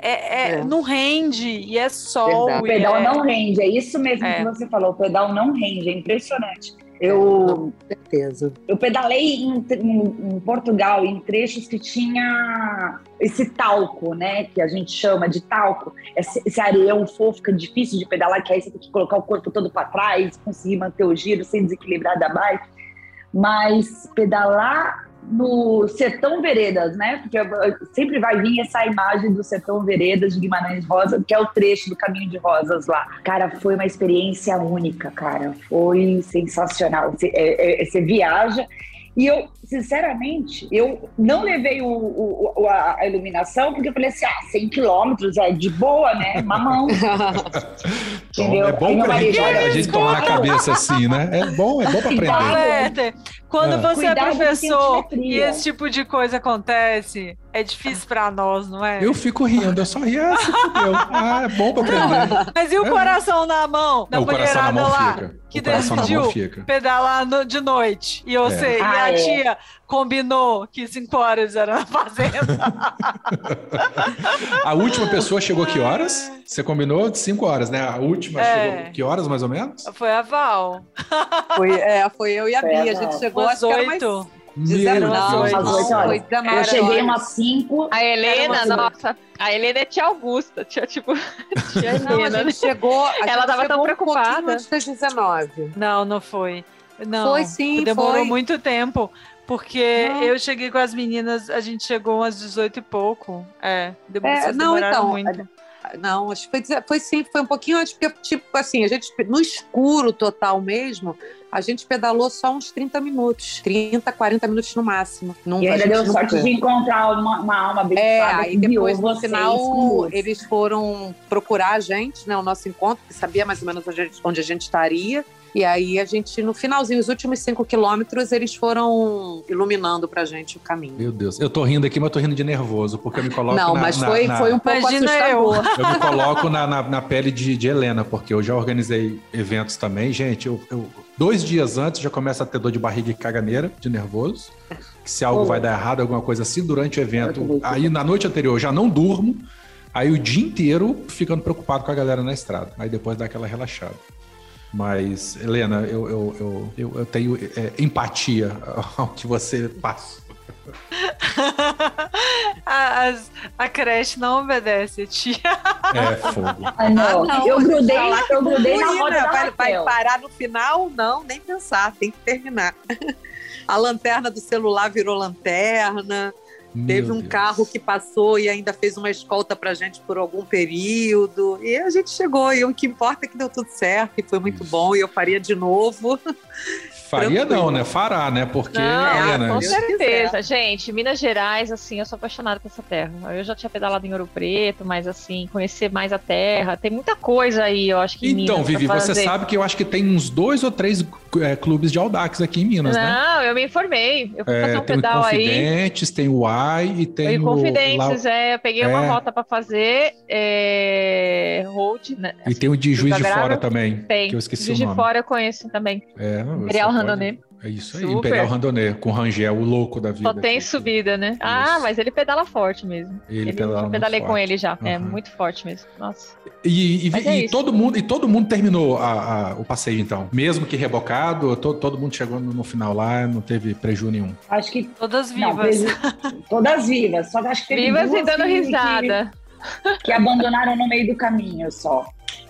[SPEAKER 2] é, é-
[SPEAKER 3] É.
[SPEAKER 2] não rende e é sol.
[SPEAKER 3] Verdade.
[SPEAKER 5] O pedal
[SPEAKER 2] é-
[SPEAKER 5] não rende, é isso mesmo
[SPEAKER 2] É.
[SPEAKER 5] que você falou, o pedal não rende, é impressionante. Eu,
[SPEAKER 3] Com certeza.
[SPEAKER 5] eu pedalei em, em- em Portugal em trechos que tinha esse talco, né? Que a gente chama de talco. Esse, esse areião fofo que é difícil de pedalar, que aí você tem que colocar o corpo todo para trás, conseguir manter o giro sem desequilibrar da bike. Mas pedalar no Sertão Veredas, né? Porque sempre vai vir essa imagem do Sertão Veredas de Guimarães Rosa, que é o trecho do Caminho de Rosas lá. Cara, foi uma experiência única, cara. Foi sensacional. Você, é- é- você viaja e eu, sinceramente, eu não levei o, o- o- a a iluminação porque eu falei assim, ah, 100 quilômetros é de boa, né? Mamão.
[SPEAKER 1] Então,
[SPEAKER 5] Entendeu?
[SPEAKER 1] é bom pra gente, a gente tomar na
[SPEAKER 5] escuta.
[SPEAKER 1] cabeça assim, né? É bom, é bom pra aprender.
[SPEAKER 2] Werther, quando
[SPEAKER 1] Ah.
[SPEAKER 2] você é
[SPEAKER 5] Cuidado com
[SPEAKER 2] professor e esse tipo de coisa acontece, é difícil pra nós, não é?
[SPEAKER 1] Eu fico rindo, eu só rio, ah, se fudeu. Ah, é bom pra aprender.
[SPEAKER 2] Mas e o
[SPEAKER 1] É.
[SPEAKER 2] coração na mão da
[SPEAKER 1] o coração na
[SPEAKER 2] mulherada
[SPEAKER 1] mão
[SPEAKER 2] lá?
[SPEAKER 1] fica.
[SPEAKER 2] que
[SPEAKER 1] o
[SPEAKER 2] decidiu
[SPEAKER 1] fica.
[SPEAKER 2] pedalar no- de noite. E você, e
[SPEAKER 5] Ah,
[SPEAKER 2] a
[SPEAKER 5] é.
[SPEAKER 2] tia combinou que cinco horas era na fazenda.
[SPEAKER 1] A última pessoa chegou que horas? Você combinou de 5 horas, né? A última
[SPEAKER 2] É.
[SPEAKER 1] chegou que horas, mais ou menos?
[SPEAKER 2] Foi a Val.
[SPEAKER 3] Foi, é, foi eu e a
[SPEAKER 5] Foi
[SPEAKER 3] Bia.
[SPEAKER 5] a
[SPEAKER 3] A gente chegou, mais
[SPEAKER 2] oito.
[SPEAKER 1] Meu
[SPEAKER 3] 19,
[SPEAKER 1] Deus.
[SPEAKER 2] Às
[SPEAKER 3] não,
[SPEAKER 2] oito
[SPEAKER 5] horas.
[SPEAKER 3] foi 19
[SPEAKER 5] Eu cheguei umas 5.
[SPEAKER 4] A Helena, nossa, a Helena é tia Augusta, tia, tipo, tia
[SPEAKER 3] Não, a
[SPEAKER 4] Helena.
[SPEAKER 3] gente chegou. a
[SPEAKER 4] Ela tava tão preocupada.
[SPEAKER 3] Um antes das 19.
[SPEAKER 2] Não, não foi. Não,
[SPEAKER 3] Foi sim,
[SPEAKER 2] Demorou
[SPEAKER 3] foi.
[SPEAKER 2] muito tempo. Porque
[SPEAKER 3] Não.
[SPEAKER 2] eu cheguei com as meninas, a gente chegou às 18 e pouco. É, demorou,
[SPEAKER 3] É, não, então,
[SPEAKER 2] muito.
[SPEAKER 3] Não, acho que foi, foi sim, foi um pouquinho antes, porque, tipo assim, a gente, no escuro total mesmo, a gente pedalou só uns 30 minutos. 30, 40 minutos no máximo. Não,
[SPEAKER 5] E ainda deu sorte
[SPEAKER 3] foi.
[SPEAKER 5] de encontrar uma, uma alma
[SPEAKER 3] É,
[SPEAKER 5] abençoada
[SPEAKER 3] aí
[SPEAKER 5] que guiou
[SPEAKER 3] depois no final eles foram procurar a gente, né, o nosso encontro, que sabia mais ou menos onde a gente estaria. E aí a gente, no finalzinho, os últimos cinco quilômetros, eles foram iluminando pra gente o caminho.
[SPEAKER 1] Meu Deus, eu tô rindo aqui, mas eu tô rindo de nervoso, porque eu me coloco
[SPEAKER 3] Não,
[SPEAKER 1] na,
[SPEAKER 3] mas
[SPEAKER 1] na-
[SPEAKER 3] foi,
[SPEAKER 1] na-
[SPEAKER 3] foi um pouco
[SPEAKER 2] Imagina
[SPEAKER 3] assustador.
[SPEAKER 1] Eu me coloco na, na, na pele de, de Helena, porque eu já organizei eventos também. Gente, eu, eu- dois dias antes já começa a ter dor de barriga e caganeira, de nervoso. Que se algo
[SPEAKER 5] Oh.
[SPEAKER 1] vai dar errado, alguma coisa assim, durante o
[SPEAKER 5] Eu
[SPEAKER 1] evento. Aí na noite anterior eu já não durmo. Aí o dia inteiro ficando preocupado com a galera na estrada. Aí depois dá aquela relaxada. Mas, Helena, eu, eu, eu, eu, eu tenho é, empatia ao que você passa.
[SPEAKER 2] a, as- a creche não obedece, tia.
[SPEAKER 1] É fogo.
[SPEAKER 5] Ah, não.
[SPEAKER 3] Ah, não,
[SPEAKER 5] eu grudei, eu grudei na roda da
[SPEAKER 3] vai, vai parar no final? Não, nem pensar, tem que terminar. A lanterna do celular virou lanterna. Teve
[SPEAKER 1] Meu
[SPEAKER 3] um
[SPEAKER 1] Deus.
[SPEAKER 3] carro que passou e ainda fez uma escolta pra gente por algum período. E a gente chegou. E o que importa é que deu tudo certo e foi muito
[SPEAKER 1] Isso.
[SPEAKER 3] bom. E eu faria de novo.
[SPEAKER 1] Faria não,
[SPEAKER 3] Tranquilo.
[SPEAKER 1] né? Fará, né? Porque,
[SPEAKER 4] Não,
[SPEAKER 1] Helena,
[SPEAKER 4] com
[SPEAKER 3] Deus
[SPEAKER 4] certeza. Gente, Minas Gerais, assim, eu sou apaixonada por essa terra. Eu já tinha pedalado em Ouro Preto, mas assim, conhecer mais a terra. Tem muita coisa aí, eu acho que em
[SPEAKER 1] Então,
[SPEAKER 4] Minas
[SPEAKER 1] Vivi, você
[SPEAKER 4] fazer.
[SPEAKER 1] sabe que eu acho que tem uns dois ou três é, clubes de Audax aqui em Minas, né?
[SPEAKER 4] Não, eu me informei. Eu fui fazer
[SPEAKER 1] É,
[SPEAKER 4] um
[SPEAKER 1] tem o
[SPEAKER 4] pedal aí.
[SPEAKER 1] Confidentes, tem o Ai e tem
[SPEAKER 4] Foi
[SPEAKER 1] o.
[SPEAKER 4] Confidentes,
[SPEAKER 1] lá-
[SPEAKER 4] é. Eu peguei uma
[SPEAKER 1] É.
[SPEAKER 4] rota pra fazer. É, road, né?
[SPEAKER 1] E tem o de Juiz de. Fora também.
[SPEAKER 4] Tem.
[SPEAKER 1] Que eu esqueci
[SPEAKER 4] Juiz
[SPEAKER 1] o
[SPEAKER 4] de
[SPEAKER 1] nome.
[SPEAKER 4] Fora eu conheço também.
[SPEAKER 1] É,
[SPEAKER 4] Imperial Randonê.
[SPEAKER 1] É isso aí,
[SPEAKER 4] Super.
[SPEAKER 1] Imperial Randonê, com Rangel, o louco da vida.
[SPEAKER 4] Só tem
[SPEAKER 1] aqui.
[SPEAKER 4] subida, né? Ah,
[SPEAKER 1] Isso.
[SPEAKER 4] mas ele pedala forte mesmo.
[SPEAKER 1] Ele pedala
[SPEAKER 4] eu
[SPEAKER 1] muito
[SPEAKER 4] pedalei com
[SPEAKER 1] forte.
[SPEAKER 4] ele já. É
[SPEAKER 1] Aham.
[SPEAKER 4] muito forte mesmo. Nossa.
[SPEAKER 1] E, e-
[SPEAKER 4] é
[SPEAKER 1] e todo mundo, e todo mundo terminou a- a- o passeio, então. Mesmo que rebocado, to- todo mundo chegou no, no final lá, não teve prejuízo nenhum.
[SPEAKER 5] Acho que
[SPEAKER 2] Todas
[SPEAKER 5] não,
[SPEAKER 2] vivas.
[SPEAKER 5] teve- todas vivas, só que acho que teve
[SPEAKER 4] Vivas e dando
[SPEAKER 5] que-
[SPEAKER 4] risada.
[SPEAKER 5] Que, que abandonaram no meio do caminho só.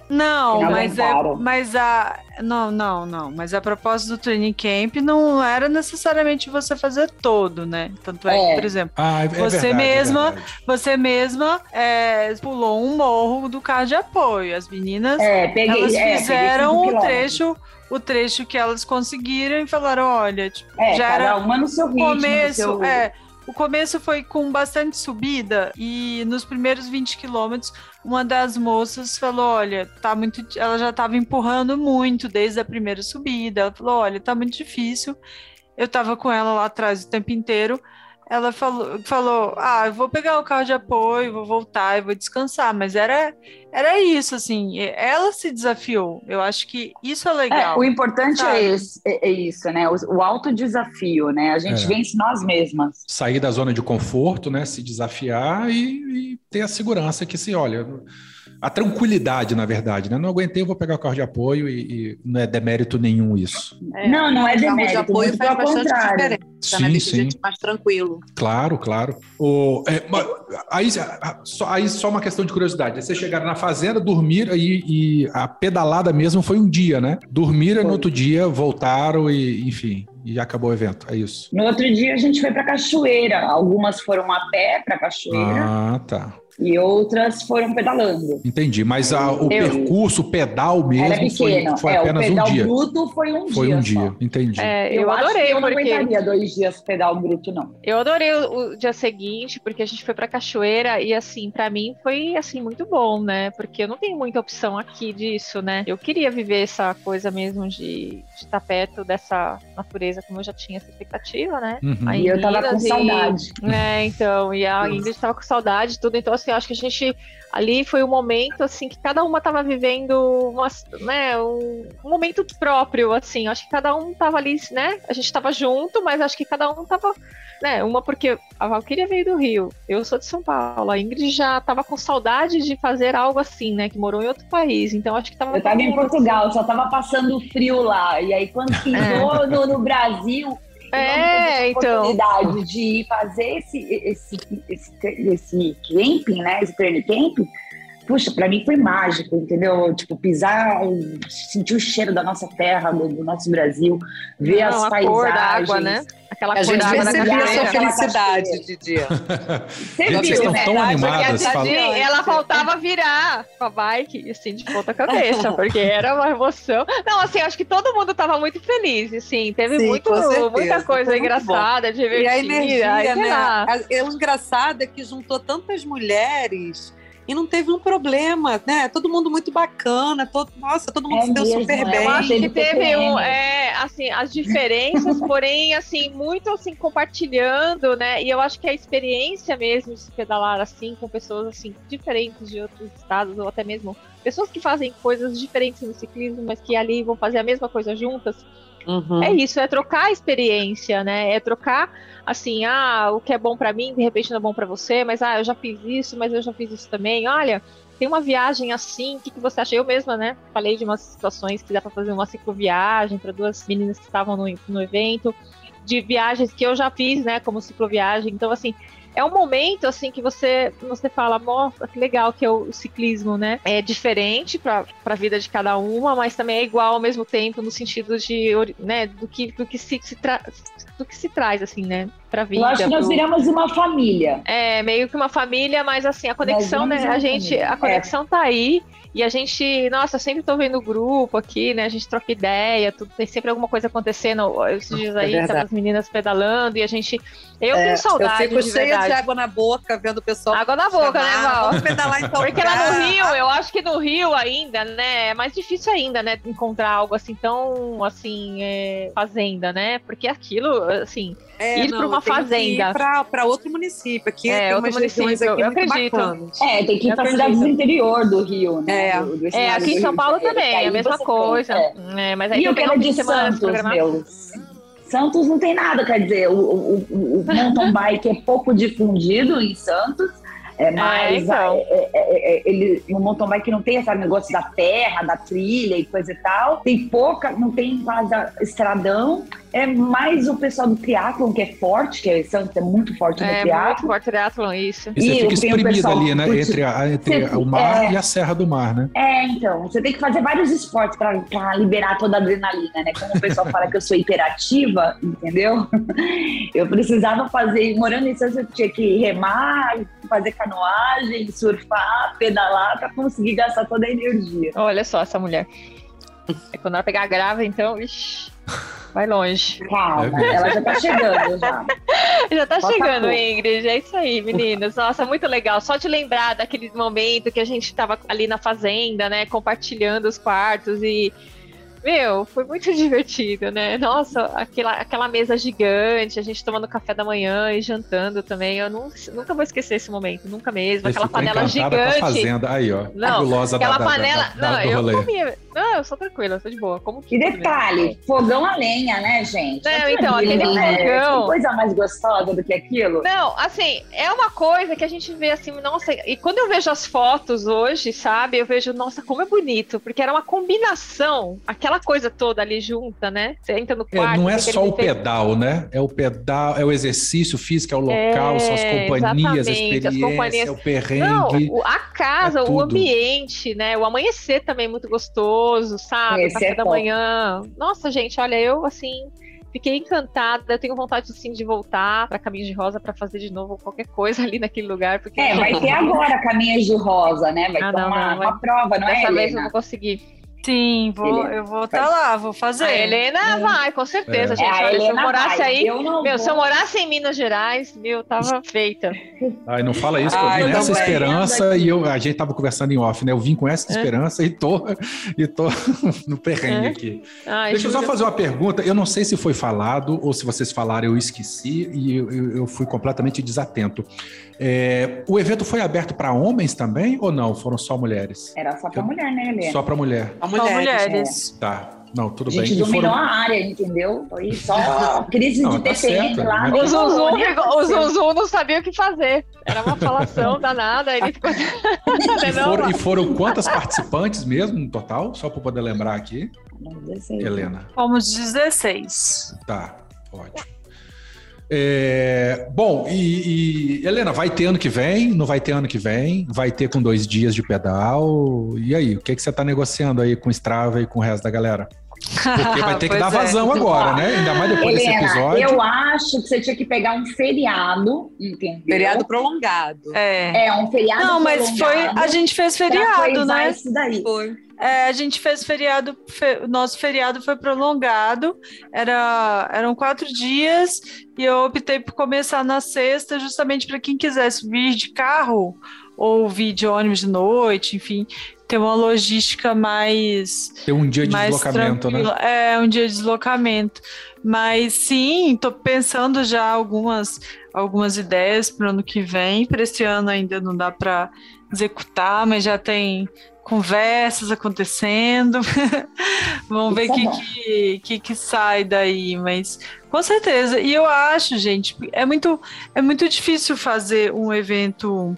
[SPEAKER 2] Não, mas é, mas a não, não, não, mas a proposta do training camp não era necessariamente você fazer todo, né? Tanto é,
[SPEAKER 5] É.
[SPEAKER 2] que, por exemplo,
[SPEAKER 1] Ah, é
[SPEAKER 2] Você
[SPEAKER 1] verdade, é
[SPEAKER 2] mesma- você mesma é, pulou um morro do carro de apoio. As meninas
[SPEAKER 5] É, peguei.
[SPEAKER 2] elas
[SPEAKER 5] é,
[SPEAKER 2] fizeram o
[SPEAKER 5] quilômetros.
[SPEAKER 2] trecho, o trecho que elas conseguiram e falaram, olha, tipo,
[SPEAKER 5] É,
[SPEAKER 2] já
[SPEAKER 5] cada
[SPEAKER 2] era
[SPEAKER 5] uma no seu ritmo. no
[SPEAKER 2] começo,
[SPEAKER 5] seu...
[SPEAKER 2] é, o começo foi com bastante subida e nos primeiros 20 quilômetros uma das moças falou, olha, tá muito, ela já estava empurrando muito desde a primeira subida. Ela falou, olha, tá muito difícil. Eu tava com ela lá atrás o tempo inteiro. Ela falou, falou, ah, eu vou pegar o carro de apoio, vou voltar, eu vou descansar. Mas era, era isso, assim. Ela se desafiou. Eu acho que isso é
[SPEAKER 5] É,
[SPEAKER 2] legal.
[SPEAKER 5] o importante
[SPEAKER 2] sabe?
[SPEAKER 5] é, esse- é- é isso, né? O, o autodesafio, né? A gente
[SPEAKER 1] É.
[SPEAKER 5] vence nós mesmas.
[SPEAKER 1] Sair da zona de conforto, né? Se desafiar e, e ter a segurança que se olha. A tranquilidade, na verdade, né? Não aguentei, eu vou pegar o carro de apoio e, e não é demérito nenhum isso.
[SPEAKER 5] não, não é
[SPEAKER 3] O carro de
[SPEAKER 5] demérito,
[SPEAKER 3] apoio faz bastante
[SPEAKER 5] contrário.
[SPEAKER 3] diferença, né?
[SPEAKER 1] Sim,
[SPEAKER 3] Deixa a
[SPEAKER 1] sim.
[SPEAKER 3] gente mais tranquilo.
[SPEAKER 1] Claro, claro. O, é, aí, só, aí só uma questão de curiosidade. Vocês chegaram na fazenda, dormiram e, e a pedalada mesmo foi um dia, né? Dormiram e no
[SPEAKER 5] Foi.
[SPEAKER 1] outro dia voltaram e, enfim, e acabou o evento. É isso.
[SPEAKER 5] No outro dia a gente foi para cachoeira. Algumas foram a pé para cachoeira
[SPEAKER 1] Ah, tá.
[SPEAKER 5] E outras foram pedalando.
[SPEAKER 1] Entendi. Mas a- o
[SPEAKER 5] Eu-
[SPEAKER 1] percurso, o pedal mesmo, foi,
[SPEAKER 5] pequeno.
[SPEAKER 1] foi
[SPEAKER 5] é,
[SPEAKER 1] apenas
[SPEAKER 5] o pedal
[SPEAKER 1] um dia.
[SPEAKER 5] bruto foi um
[SPEAKER 1] Foi
[SPEAKER 5] dia.
[SPEAKER 1] um
[SPEAKER 5] só.
[SPEAKER 1] dia, entendi.
[SPEAKER 4] É, eu,
[SPEAKER 5] acho
[SPEAKER 4] adorei,
[SPEAKER 5] que eu não
[SPEAKER 4] porque.
[SPEAKER 5] aguentaria dois dias pedal bruto, não.
[SPEAKER 4] Eu adorei o, o dia seguinte, porque a gente foi pra cachoeira e assim, pra mim foi assim muito bom, né? Porque eu não tenho muita opção aqui disso, né? Eu queria viver essa coisa mesmo de de estar perto dessa natureza, como eu já tinha essa expectativa, né?
[SPEAKER 1] Uhum.
[SPEAKER 4] Aí
[SPEAKER 5] E eu tava com
[SPEAKER 4] e-
[SPEAKER 5] saudade.
[SPEAKER 4] É, então, e a Ingrid estava com saudade e tudo, então assim, eu acho que a gente ali foi um momento assim que cada uma tava vivendo uma, né, um, um momento próprio, assim, acho que cada um tava ali, né? A gente tava junto, mas acho que cada um tava, né, uma porque a Valkyria veio do Rio, eu sou de São Paulo, a Ingrid já tava com saudade de fazer algo assim, né, que morou em outro país, então acho que tava
[SPEAKER 5] Eu tava
[SPEAKER 4] todo
[SPEAKER 5] em Portugal, só tava passando frio lá. E aí, quando pisou no, no Brasil,
[SPEAKER 4] É, então.
[SPEAKER 5] oportunidade de ir fazer esse, esse, esse, esse camping, né? Esse training camping. Puxa, pra mim foi mágico, entendeu? Tipo, pisar, sentir o cheiro da nossa terra, do, do nosso Brasil, ver
[SPEAKER 4] Não,
[SPEAKER 5] as
[SPEAKER 4] a
[SPEAKER 5] paisagens.
[SPEAKER 4] cor da água, né? Aquela
[SPEAKER 3] A gente percebia a sua felicidade, Didi.
[SPEAKER 5] Você viu,
[SPEAKER 1] vocês estão
[SPEAKER 5] né?
[SPEAKER 1] tão animadas.
[SPEAKER 4] Porque a
[SPEAKER 1] falando-
[SPEAKER 4] Didi, ela faltava virar com a bike, assim, de ponta cabeça, porque era uma emoção. Não, assim, acho que todo mundo tava muito feliz, assim, teve
[SPEAKER 3] Sim,
[SPEAKER 4] muito, muita coisa
[SPEAKER 3] muito
[SPEAKER 4] engraçada,
[SPEAKER 3] E
[SPEAKER 4] divertida.
[SPEAKER 3] a energia,
[SPEAKER 4] aí,
[SPEAKER 3] né? o engraçado é que juntou tantas mulheres e não teve um problema, né? Todo mundo muito bacana, todo, nossa, todo mundo
[SPEAKER 5] É
[SPEAKER 3] se deu
[SPEAKER 5] mesmo,
[SPEAKER 3] super
[SPEAKER 5] é.
[SPEAKER 3] bem.
[SPEAKER 4] Eu acho que
[SPEAKER 5] Teve
[SPEAKER 4] um, é, assim, as diferenças, porém, assim, muito assim, compartilhando, né? E eu acho que a experiência mesmo de se pedalar assim, com pessoas assim, diferentes de outros estados, ou até mesmo pessoas que fazem coisas diferentes no ciclismo, mas que ali vão fazer a mesma coisa juntas,
[SPEAKER 3] Uhum.
[SPEAKER 4] é isso, é trocar a experiência, né? É trocar assim, ah, o que é bom pra mim, de repente não é bom pra você, mas ah, eu já fiz isso, mas eu já fiz isso também. Olha, tem uma viagem assim, o que, que você acha? Eu mesma, né? Falei de umas situações que dá pra fazer uma cicloviagem para duas meninas que estavam no, no evento, de viagens que eu já fiz, né, como cicloviagem. Então, assim, é um momento assim que você você fala, nossa, que legal que é o ciclismo, né? É diferente para a vida de cada uma, mas também é igual ao mesmo tempo no sentido de, né, do que do que se, se do que se traz assim, né, para vida.
[SPEAKER 5] Eu acho que nós
[SPEAKER 4] pro-
[SPEAKER 5] viramos uma família.
[SPEAKER 4] é, meio que uma família, mas assim, a conexão, né? A gente,
[SPEAKER 5] família.
[SPEAKER 4] a conexão tá aí. E a gente, nossa, sempre tô vendo o grupo aqui, né? A gente troca ideia, tudo, tem sempre alguma coisa acontecendo. Esses dias aí,
[SPEAKER 3] É verdade.
[SPEAKER 4] tava as meninas pedalando e a gente. Eu
[SPEAKER 3] É,
[SPEAKER 4] tenho saudade.
[SPEAKER 3] eu fico
[SPEAKER 4] de
[SPEAKER 3] cheia
[SPEAKER 4] verdade.
[SPEAKER 3] de água na boca vendo o pessoal.
[SPEAKER 4] Água na boca, né, Val?
[SPEAKER 3] Vamos pedalar então.
[SPEAKER 4] Porque lá no Rio, eu acho que no Rio ainda, né, é mais difícil ainda, né, encontrar algo assim tão, assim, é, fazenda, né? Porque aquilo, assim,
[SPEAKER 3] É,
[SPEAKER 4] ir pra uma fazenda.
[SPEAKER 3] pra outro município. Aqui
[SPEAKER 4] É,
[SPEAKER 3] tem
[SPEAKER 4] outro
[SPEAKER 3] umas regiões
[SPEAKER 4] município,
[SPEAKER 3] aqui
[SPEAKER 4] eu acredito.
[SPEAKER 3] bacanas.
[SPEAKER 5] É, tem que ir para cidades do interior do Rio, né?
[SPEAKER 4] É,
[SPEAKER 5] Do- do cenário
[SPEAKER 4] aqui em São
[SPEAKER 5] Rio
[SPEAKER 4] Paulo
[SPEAKER 5] Janeiro, que
[SPEAKER 4] também,
[SPEAKER 5] aí
[SPEAKER 4] a mesma coisa.
[SPEAKER 5] tem, é.
[SPEAKER 4] É, mas aí
[SPEAKER 5] E
[SPEAKER 4] eu
[SPEAKER 5] o que
[SPEAKER 4] tenho
[SPEAKER 5] era
[SPEAKER 4] um
[SPEAKER 5] de Santos, meu? Santos não tem nada, quer dizer, o, o, o- o mountain bike é pouco difundido em Santos É mais.
[SPEAKER 2] então.
[SPEAKER 5] é, é, é, é, ele, no mountain bike não tem esse negócio da terra, da trilha e coisa e tal. Tem pouca, não tem quase estradão. É mais o pessoal do triatlon que é forte, que é, Santos é muito forte no
[SPEAKER 4] É, muito
[SPEAKER 5] triatlon.
[SPEAKER 4] forte triatlon, isso.
[SPEAKER 1] E você
[SPEAKER 5] E
[SPEAKER 1] fica
[SPEAKER 5] tem o
[SPEAKER 1] espremido
[SPEAKER 5] pessoal
[SPEAKER 1] ali, né? Entre, a- entre
[SPEAKER 5] Você-
[SPEAKER 1] o mar
[SPEAKER 5] é.
[SPEAKER 1] e a Serra do Mar, né?
[SPEAKER 5] É, então, você tem que fazer vários esportes pra, pra liberar toda a adrenalina, né? Como o pessoal fala que eu sou hiperativa, entendeu? Eu precisava fazer, morando em Santos, eu tinha que remar, fazer canoagem, surfar, pedalar pra conseguir gastar toda a energia.
[SPEAKER 4] Olha só essa mulher. É quando ela pegar grávida, então, ixi, vai longe.
[SPEAKER 5] Calma,
[SPEAKER 1] É.
[SPEAKER 5] ela já tá chegando já.
[SPEAKER 4] Já tá
[SPEAKER 5] Bota
[SPEAKER 4] chegando. Ingrid. É isso aí, meninas. Nossa, muito legal. Só de lembrar daquele momento que a gente tava ali na fazenda, né? Compartilhando os quartos e. Meu, foi muito divertido, né? Nossa, aquela, aquela mesa gigante, a gente tomando café da manhã e jantando também. Eu nu- nunca vou esquecer esse momento, nunca mesmo. Aquela panela
[SPEAKER 1] encantada com a
[SPEAKER 4] gigante.
[SPEAKER 1] fazenda. Aí, ó.
[SPEAKER 4] Não, Aquela
[SPEAKER 1] da,
[SPEAKER 4] panela.
[SPEAKER 1] da- da-
[SPEAKER 4] não,
[SPEAKER 1] do
[SPEAKER 4] eu
[SPEAKER 1] rolê.
[SPEAKER 4] comia. Não, eu sou tranquila, eu tô de boa. Como que
[SPEAKER 5] E detalhe, fogão a lenha, né, gente?
[SPEAKER 4] Não, então,
[SPEAKER 5] ali,
[SPEAKER 4] aquele
[SPEAKER 5] né?
[SPEAKER 4] fogão-
[SPEAKER 5] Tem coisa mais gostosa do que aquilo?
[SPEAKER 4] Não, assim, é uma coisa que a gente vê assim, nossa, e quando eu vejo as fotos hoje, sabe, eu vejo, nossa, como é bonito, porque era uma combinação, aquela coisa toda ali junta, né? Você entra no
[SPEAKER 1] É,
[SPEAKER 4] quarto.
[SPEAKER 1] não é só o pedal, né? É o pedal, é o exercício físico, é o local,
[SPEAKER 4] É,
[SPEAKER 1] são as companhias, a experiência,
[SPEAKER 4] companhias.
[SPEAKER 1] é o perrengue.
[SPEAKER 4] Não, a casa,
[SPEAKER 1] é
[SPEAKER 4] o ambiente, né? O amanhecer também é muito gostoso, sabe?
[SPEAKER 5] Esse
[SPEAKER 4] o café
[SPEAKER 5] é
[SPEAKER 4] da
[SPEAKER 5] top.
[SPEAKER 4] manhã. Nossa, gente, olha, eu assim. Fiquei encantada, eu tenho vontade sim de voltar para Caminhos de Rosa para fazer de novo qualquer coisa ali naquele lugar, porque
[SPEAKER 5] É, vai ter agora caminhas de rosa, né? Vai
[SPEAKER 4] Ah,
[SPEAKER 5] ter
[SPEAKER 4] não,
[SPEAKER 5] uma,
[SPEAKER 4] não, vai-
[SPEAKER 5] uma prova, não é,
[SPEAKER 4] dessa vez eu
[SPEAKER 5] Helena?
[SPEAKER 4] vou conseguir.
[SPEAKER 2] Sim, vou,
[SPEAKER 5] Helena,
[SPEAKER 2] eu vou estar lá, vou fazer.
[SPEAKER 4] A Helena vai, com certeza,
[SPEAKER 1] É.
[SPEAKER 4] gente.
[SPEAKER 5] É,
[SPEAKER 4] Olha, se eu morasse
[SPEAKER 5] vai,
[SPEAKER 4] aí,
[SPEAKER 5] eu
[SPEAKER 4] meu,
[SPEAKER 5] vou.
[SPEAKER 4] se eu morasse em Minas Gerais, meu, tava feita.
[SPEAKER 1] Ai, não fala isso, que eu
[SPEAKER 2] Ai,
[SPEAKER 1] vim nessa esperança e eu, a gente tava conversando em off, né? Eu vim com essa
[SPEAKER 4] É.
[SPEAKER 1] esperança e tô, e tô no perrengue
[SPEAKER 4] É.
[SPEAKER 1] aqui.
[SPEAKER 4] Ai,
[SPEAKER 1] Deixa eu só fazer uma pergunta. Eu não sei se foi falado ou se vocês falaram, eu esqueci e eu, eu- fui completamente desatento. É, o evento foi aberto para homens também ou não? Foram só mulheres?
[SPEAKER 5] Era só pra mulher, né, Helena?
[SPEAKER 1] Só para mulher.
[SPEAKER 3] A
[SPEAKER 2] Só
[SPEAKER 3] mulher.
[SPEAKER 2] mulheres.
[SPEAKER 1] Tá. Não, tudo
[SPEAKER 5] A gente
[SPEAKER 1] bem.
[SPEAKER 5] Dominou
[SPEAKER 1] foram-
[SPEAKER 5] a área, entendeu? Foi só crise
[SPEAKER 1] Não,
[SPEAKER 5] de
[SPEAKER 1] tá
[SPEAKER 5] TPM
[SPEAKER 1] certo,
[SPEAKER 5] lá.
[SPEAKER 1] né?
[SPEAKER 4] O Zuzu, o. Zuzu não sabia o que fazer. Era uma falação danada, ele ficou.
[SPEAKER 1] E foram, e foram quantas participantes mesmo no total? Só para poder lembrar aqui,
[SPEAKER 5] Não, 16.
[SPEAKER 1] Helena.
[SPEAKER 2] Fomos 16.
[SPEAKER 1] Tá, ótimo. É, bom, e, e, Helena, vai ter ano que vem? Não vai ter ano que vem? Vai ter com dois dias de pedal? E aí, o que, que você está negociando aí com o Strava e com o resto da galera? Porque vai ter que dar
[SPEAKER 2] é.
[SPEAKER 1] vazão agora, né? Ainda mais depois desse
[SPEAKER 5] Helena,
[SPEAKER 1] episódio.
[SPEAKER 5] eu acho que você tinha que pegar um feriado, entendeu?
[SPEAKER 3] Feriado prolongado.
[SPEAKER 2] É.
[SPEAKER 5] É, um feriado
[SPEAKER 2] Não, mas foi. A gente fez feriado, né?
[SPEAKER 5] isso daí.
[SPEAKER 3] Foi.
[SPEAKER 2] É, a gente fez feriado, fe- o nosso feriado foi prolongado, era, eram quatro dias, e eu optei por começar na sexta, justamente para quem quisesse vir de carro ou vir de ônibus de noite, enfim, ter uma logística mais,
[SPEAKER 1] Ter um dia de deslocamento, né?
[SPEAKER 2] tranquila. É, um dia de deslocamento. Mas sim, estou pensando já algumas, algumas ideias para o ano que vem. Para esse ano ainda não dá para executar, mas já tem conversas acontecendo. Vamos ver o que,
[SPEAKER 5] bom.
[SPEAKER 2] que, que, que sai daí, mas com certeza. E eu acho, gente, é muito, é muito difícil fazer um evento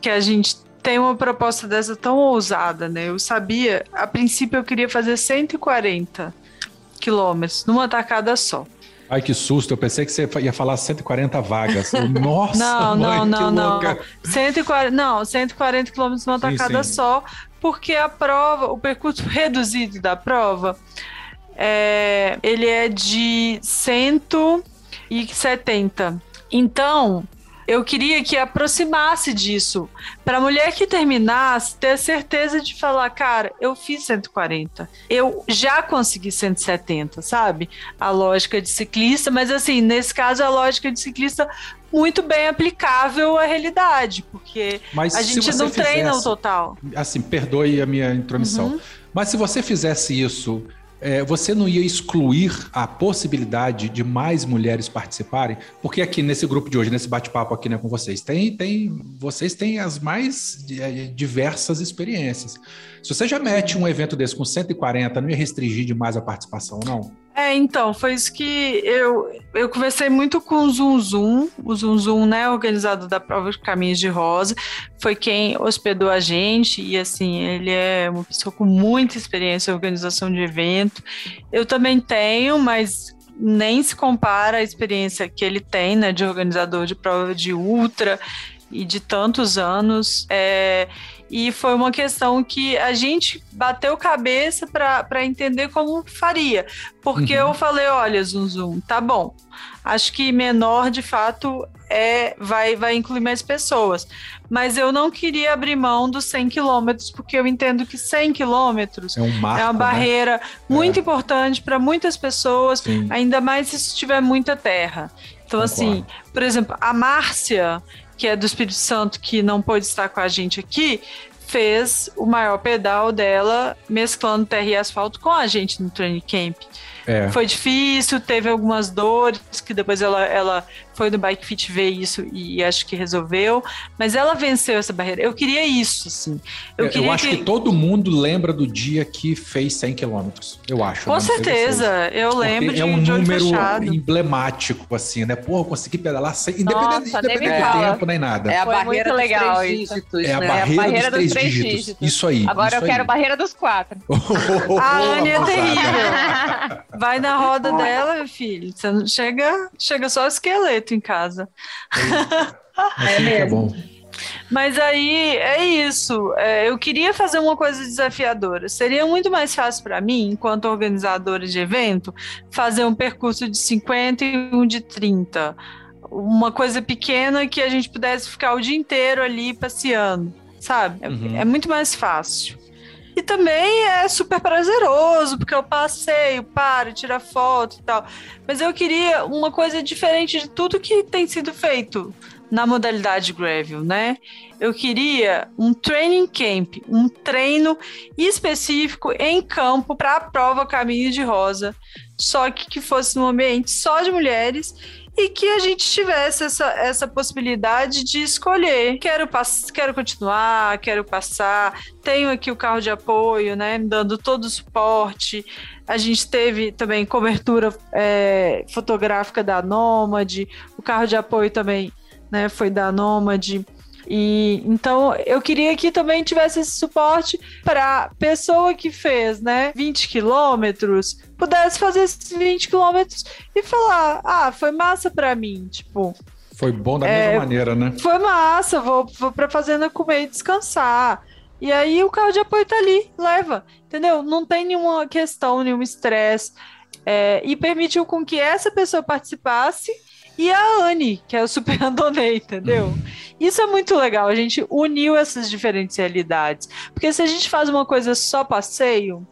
[SPEAKER 2] que a gente tem uma proposta dessa tão ousada, né? Eu sabia, a princípio eu queria fazer 140 quilômetros numa tacada só.
[SPEAKER 1] Ai, que susto. Eu pensei que você ia falar 140 vagas. Nossa,
[SPEAKER 2] Não,
[SPEAKER 1] mãe,
[SPEAKER 2] não,
[SPEAKER 1] que
[SPEAKER 2] não, não.
[SPEAKER 1] louca.
[SPEAKER 2] 140, não, 140 quilômetros numa
[SPEAKER 1] Sim,
[SPEAKER 2] tacada
[SPEAKER 1] sim.
[SPEAKER 2] só, porque a prova, o percurso reduzido da prova, é, ele é de 170. Então, eu queria que aproximasse disso. Para a mulher que terminasse, ter a certeza de falar, cara, eu fiz 140. Eu já consegui 170, sabe? A lógica de ciclista, mas assim, nesse caso, a lógica de ciclista muito bem aplicável à realidade, porque
[SPEAKER 1] Mas
[SPEAKER 2] a gente não treina o
[SPEAKER 1] fizesse-
[SPEAKER 2] total.
[SPEAKER 1] Assim, perdoe a minha intromissão.
[SPEAKER 2] Uhum.
[SPEAKER 1] Mas se você fizesse isso, é, você não ia excluir a possibilidade de mais mulheres participarem? Porque aqui nesse grupo de hoje, nesse bate-papo aqui né, com vocês, tem, tem, vocês têm as mais eh, diversas experiências. Se você já mete um evento desse com 140, não ia restringir demais a participação, não?
[SPEAKER 2] É, então, foi isso que eu, eu conversei muito com o Zum Zum, o Zum Zum, né, organizador da prova de Caminhos de Rosa, foi quem hospedou a gente, e assim, ele é uma pessoa com muita experiência em organização de evento. Eu também tenho, mas nem se compara a experiência que ele tem, né, de organizador de prova de ultra e de tantos anos. É, e foi uma questão que a gente bateu cabeça para entender como faria. Porque uhum. eu falei: olha, Zum Zum, tá bom. Acho que menor, de fato, é vai, vai incluir mais pessoas. Mas eu não queria abrir mão dos 100 quilômetros, porque eu entendo que 100 quilômetros é, um marco, é uma né? barreira né? muito é. importante para muitas pessoas, Sim. ainda mais se tiver muita terra. Então, Concordo. assim, por exemplo, a Márcia, que é do Espírito Santo, que não pôde estar com a gente aqui, fez o maior pedal dela mesclando terra e asfalto com a gente no training camp. É. Foi difícil, teve algumas dores que depois ela, ela foi no Bike Fit ver isso e acho que resolveu, mas ela venceu essa barreira. Eu queria isso, assim.
[SPEAKER 1] Eu, eu acho que... que... todo mundo lembra do dia que fez 100 quilômetros, eu acho.
[SPEAKER 2] Com certeza, eu lembro de
[SPEAKER 1] É um número emblemático, assim, né? Pô, eu consegui pedalar 100, independente, Nossa, independente do tempo nem nada.
[SPEAKER 4] É a barreira dos legal, três dígitos.
[SPEAKER 1] É a, né? barreira, é a barreira, dos, três, três dígitos. dígitos. Isso aí.
[SPEAKER 4] Agora
[SPEAKER 1] isso
[SPEAKER 4] eu quero barreira dos quatro.
[SPEAKER 2] a Anne é terrível. Vai na roda dela, meu filho. Você não chega, chega só esqueleto em casa.
[SPEAKER 1] É, é mesmo.
[SPEAKER 2] Mas aí é isso. É, eu queria fazer uma coisa desafiadora. Seria muito mais fácil para mim, enquanto organizadora de evento, fazer um percurso de 50 e um de 30. Uma coisa pequena que a gente pudesse ficar o dia inteiro ali passeando, sabe? É, uhum. é muito mais fácil. E também é super prazeroso, porque eu passeio, paro, tiro foto e tal. Mas eu queria uma coisa diferente de tudo que tem sido feito na modalidade gravel, né? Eu queria um training camp, um treino específico em campo para a prova Caminho de Rosa, só que que fosse num ambiente só de mulheres e que a gente tivesse essa, essa possibilidade de escolher. Quero, quero continuar, quero passar, tenho aqui o carro de apoio, né? Dando todo o suporte. A gente teve também cobertura é, fotográfica da Nômade, o carro de apoio também né, foi da Nômade. E então eu queria que também tivesse esse suporte para pessoa que fez, né, 20 quilômetros, pudesse fazer esses 20 quilômetros e falar: "Ah, foi massa para mim", tipo,
[SPEAKER 1] foi bom da é, mesma maneira, né?
[SPEAKER 2] Foi massa, vou, vou para fazenda comer e descansar. E aí o carro de apoio tá ali, leva, entendeu? Não tem nenhuma questão, nenhum estresse. É, e permitiu com que essa pessoa participasse e a Anne, que é o Super Randonê, entendeu? Isso é muito legal, a gente uniu essas diferencialidades. Porque se a gente faz uma coisa só passeio,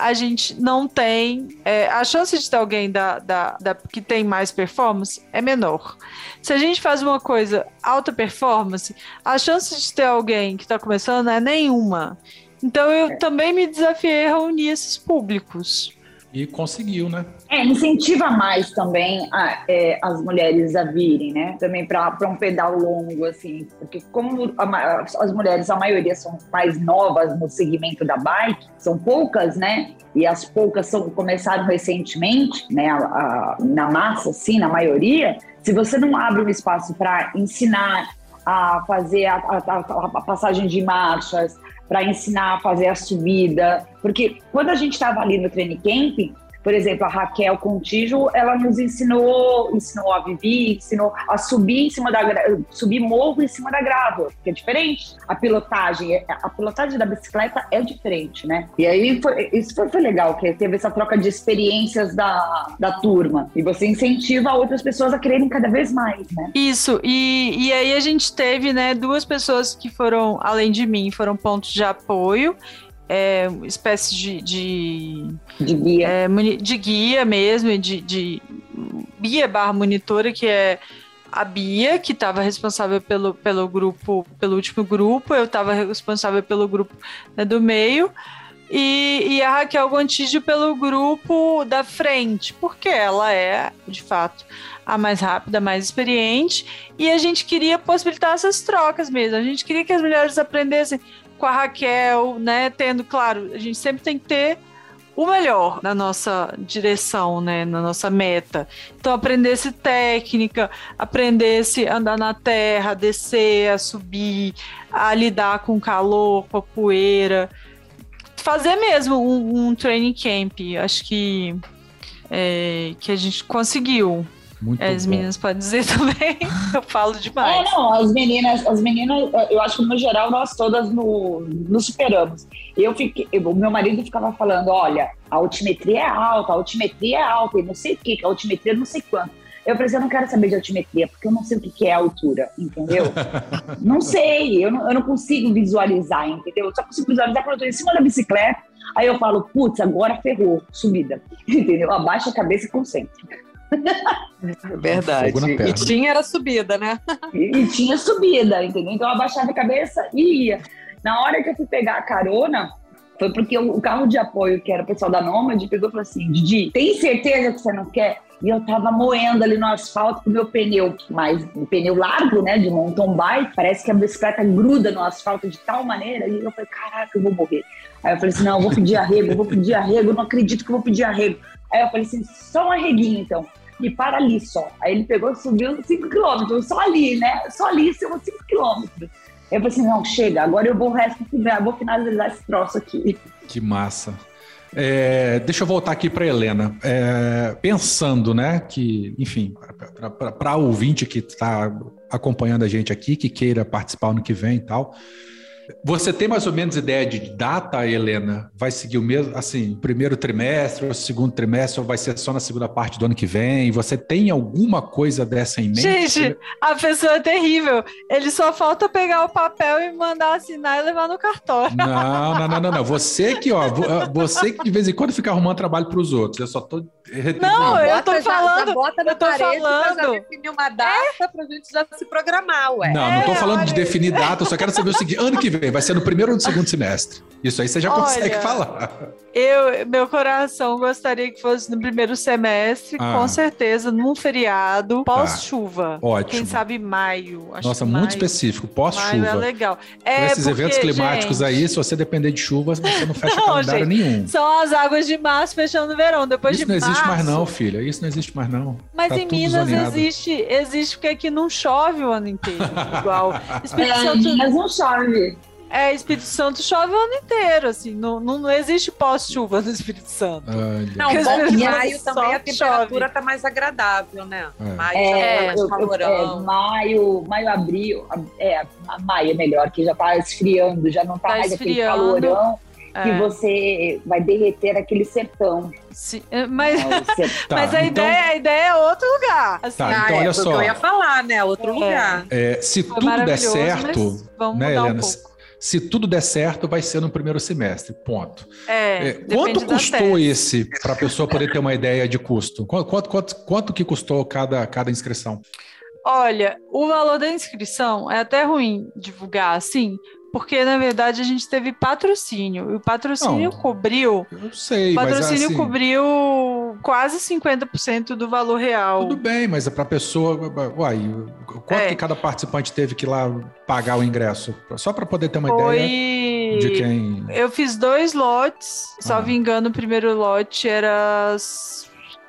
[SPEAKER 2] a gente não tem. É, a chance de ter alguém da, da, da, que tem mais performance é menor. Se a gente faz uma coisa alta performance, a chance de ter alguém que está começando é nenhuma. Então eu é. também me desafiei a reunir esses públicos.
[SPEAKER 1] E conseguiu, né?
[SPEAKER 5] É, incentiva mais também a, é, as mulheres a virem, né? Também para um pedal longo, assim. Porque como a, as mulheres, a maioria são mais novas no segmento da bike, são poucas, né? E as poucas são, começaram recentemente, né? A, na massa, sim, na maioria. Se você não abre um espaço para ensinar a fazer a, a passagem de marchas, para ensinar a fazer a subida. Porque quando a gente estava ali no training camp, por exemplo, a Raquel Contígio, ela nos ensinou, ensinou a Vivi, ensinou a subir em cima da subir morro em cima da grava, que é diferente. A pilotagem, a pilotagem da bicicleta é diferente, né? E aí foi, isso foi, foi legal, que teve essa troca de experiências da, da turma. E você incentiva outras pessoas a quererem cada vez mais, né?
[SPEAKER 2] Isso, e, e aí a gente teve, né, duas pessoas que foram, além de mim, foram pontos de apoio é, espécie de, de,
[SPEAKER 5] de guia.
[SPEAKER 2] É, de guia mesmo, de, de guia barra monitora, que é a Bia, que estava responsável pelo, pelo grupo, pelo último grupo, eu estava responsável pelo grupo né, do meio, e, e, a Raquel Gontijo pelo grupo da frente, porque ela é, de fato, a mais rápida, mais experiente, e a gente queria possibilitar essas trocas mesmo. A gente queria que as mulheres aprendessem com a Raquel, né? Tendo, claro, a gente sempre tem que ter o melhor na nossa direção, né, na nossa meta. Então, aprendesse técnica, aprendesse a andar na terra, descer, a subir, a lidar com calor, com a poeira. Fazer mesmo um, um training camp. Acho que, é, que a gente conseguiu.
[SPEAKER 1] Muito
[SPEAKER 2] As
[SPEAKER 1] bom.
[SPEAKER 2] meninas podem dizer também. Eu falo
[SPEAKER 5] É,
[SPEAKER 2] demais.
[SPEAKER 5] não, as meninas, as meninas, eu acho que no geral nós todas no, nos superamos. Eu fiquei, o meu marido ficava falando, olha, a altimetria é alta, a altimetria é alta, e não sei o que, a altimetria não sei quanto. Eu falei assim, eu não quero saber de altimetria, porque eu não sei o que que é altura, entendeu? não sei, eu não, eu não consigo visualizar, entendeu? Eu só consigo visualizar quando eu tô em cima da bicicleta, aí eu falo, putz, agora ferrou, subida, entendeu? Abaixa a cabeça e concentra.
[SPEAKER 3] É verdade. E tinha era subida, né?
[SPEAKER 5] E, e tinha subida, entendeu? Então eu abaixava a cabeça e ia. Na hora que eu fui pegar a carona, foi porque o, o carro de apoio, que era o pessoal da Nômade, pegou e falou assim: Didi, tem certeza que você não quer? E eu tava moendo ali no asfalto com o meu pneu, mas um pneu largo, né, de mountain bike, parece que a bicicleta gruda no asfalto de tal maneira, e eu falei, caraca, eu vou morrer. Aí eu falei assim, não, eu vou pedir arrego, eu vou pedir arrego, eu não acredito que eu vou pedir arrego. Aí eu falei assim, só um arreguinho então, e para ali só. Aí ele pegou e subiu 5 quilômetros, só ali, né, só ali, são 5 quilômetros. Eu falei assim, não, chega, agora eu vou resto, vou finalizar esse troço aqui.
[SPEAKER 1] Que massa. É, deixa eu voltar aqui para Helena. É, pensando, né, que, enfim, para ouvinte que está acompanhando a gente aqui, que queira participar ano que vem e tal, você tem mais ou menos ideia de data, Helena? Vai seguir o mesmo, assim, primeiro trimestre ou segundo trimestre, ou vai ser só na segunda parte do ano que vem? Você tem alguma coisa dessa em mente?
[SPEAKER 2] Gente, a pessoa é terrível. Ele só falta pegar o papel e mandar assinar e levar no cartório.
[SPEAKER 1] Não, não, não, não, não. Você que, ó, vo- você que de vez em quando fica arrumando trabalho para os outros. Eu só tô.
[SPEAKER 2] Não, eu tô
[SPEAKER 3] Bota
[SPEAKER 2] falando,
[SPEAKER 3] já bota na
[SPEAKER 2] eu tô
[SPEAKER 3] parede pra já
[SPEAKER 2] falando.
[SPEAKER 3] definir uma data pra gente já se programar, ué.
[SPEAKER 1] Não, não tô
[SPEAKER 2] É,
[SPEAKER 1] falando de
[SPEAKER 2] olha-
[SPEAKER 1] definir data, eu só quero saber o seguinte: ano que vem, vai ser no primeiro ou no segundo semestre? Isso aí você já consegue
[SPEAKER 2] Olha,
[SPEAKER 1] falar.
[SPEAKER 2] Eu, meu coração gostaria que fosse no primeiro semestre,
[SPEAKER 1] Ah.
[SPEAKER 2] com certeza, num feriado, pós-chuva.
[SPEAKER 1] Ótimo.
[SPEAKER 2] Quem sabe maio. Acho
[SPEAKER 1] Nossa,
[SPEAKER 2] que
[SPEAKER 1] muito
[SPEAKER 2] maio,
[SPEAKER 1] específico,
[SPEAKER 2] Maio é
[SPEAKER 1] pós-chuva.
[SPEAKER 2] legal.
[SPEAKER 1] Com
[SPEAKER 2] É
[SPEAKER 1] esses
[SPEAKER 2] porque,
[SPEAKER 1] eventos climáticos
[SPEAKER 2] gente,
[SPEAKER 1] aí, se você depender de chuva, você não fecha
[SPEAKER 2] Não,
[SPEAKER 1] calendário
[SPEAKER 2] gente,
[SPEAKER 1] nenhum.
[SPEAKER 2] São as águas de março fechando o verão. Depois
[SPEAKER 1] Isso
[SPEAKER 2] de
[SPEAKER 1] não existe mais,
[SPEAKER 2] março-
[SPEAKER 1] não, filha. Isso não existe mais, não.
[SPEAKER 2] Mas
[SPEAKER 1] Tá
[SPEAKER 2] em Minas
[SPEAKER 1] zoneado.
[SPEAKER 2] existe, existe porque aqui não chove o ano inteiro. Igual. Espírito
[SPEAKER 5] É,
[SPEAKER 2] Santo,
[SPEAKER 5] Minas não chove.
[SPEAKER 2] É, Espírito Santo chove o ano inteiro, assim. Não, não, não existe pós-chuva no Espírito Santo.
[SPEAKER 1] Olha.
[SPEAKER 3] Não,
[SPEAKER 2] Porque
[SPEAKER 3] bom que maio também a temperatura
[SPEAKER 2] chove.
[SPEAKER 3] tá mais agradável, né?
[SPEAKER 1] É.
[SPEAKER 3] Maio
[SPEAKER 5] É,
[SPEAKER 3] já tá mais
[SPEAKER 5] eu-
[SPEAKER 3] calorão.
[SPEAKER 5] é, maio, maio, abril, é, maio é melhor, que já tá esfriando, já não tá,
[SPEAKER 2] Tá
[SPEAKER 5] mais aquele
[SPEAKER 2] esfriando.
[SPEAKER 5] calorão que
[SPEAKER 2] É,
[SPEAKER 5] você vai derreter aquele sertão.
[SPEAKER 2] sim, é, mas,
[SPEAKER 1] Tá,
[SPEAKER 2] mas a,
[SPEAKER 1] então-
[SPEAKER 2] ideia, a ideia é outro lugar. Assim,
[SPEAKER 1] Tá,
[SPEAKER 3] Ah,
[SPEAKER 1] então
[SPEAKER 3] é,
[SPEAKER 1] olha
[SPEAKER 3] foi o
[SPEAKER 1] só.
[SPEAKER 3] eu ia falar, né? Outro lugar.
[SPEAKER 1] É, se
[SPEAKER 2] foi
[SPEAKER 1] tudo der certo,
[SPEAKER 2] vamos
[SPEAKER 1] né,
[SPEAKER 2] mudar um
[SPEAKER 1] Helena?
[SPEAKER 2] pouco.
[SPEAKER 1] Se tudo der certo, vai ser no primeiro semestre. Ponto.
[SPEAKER 2] É,
[SPEAKER 1] É, quanto custou esse para a pessoa poder ter uma ideia de custo? Quanto, quanto, quanto, quanto que custou cada, cada inscrição?
[SPEAKER 2] Olha, o valor da inscrição é até ruim divulgar assim, porque na verdade a gente teve patrocínio. E o patrocínio
[SPEAKER 1] Não,
[SPEAKER 2] cobriu.
[SPEAKER 1] Eu sei,
[SPEAKER 2] O
[SPEAKER 1] mas
[SPEAKER 2] patrocínio
[SPEAKER 1] assim,
[SPEAKER 2] cobriu quase 50% do valor real.
[SPEAKER 1] tudo bem, mas é para a pessoa. Uai, quanto
[SPEAKER 2] É.
[SPEAKER 1] que cada participante teve que ir lá pagar o ingresso? Só para poder ter uma
[SPEAKER 2] Foi.
[SPEAKER 1] ideia de quem.
[SPEAKER 2] Eu fiz dois lotes,
[SPEAKER 1] Ah.
[SPEAKER 2] salvo engano, o primeiro lote era.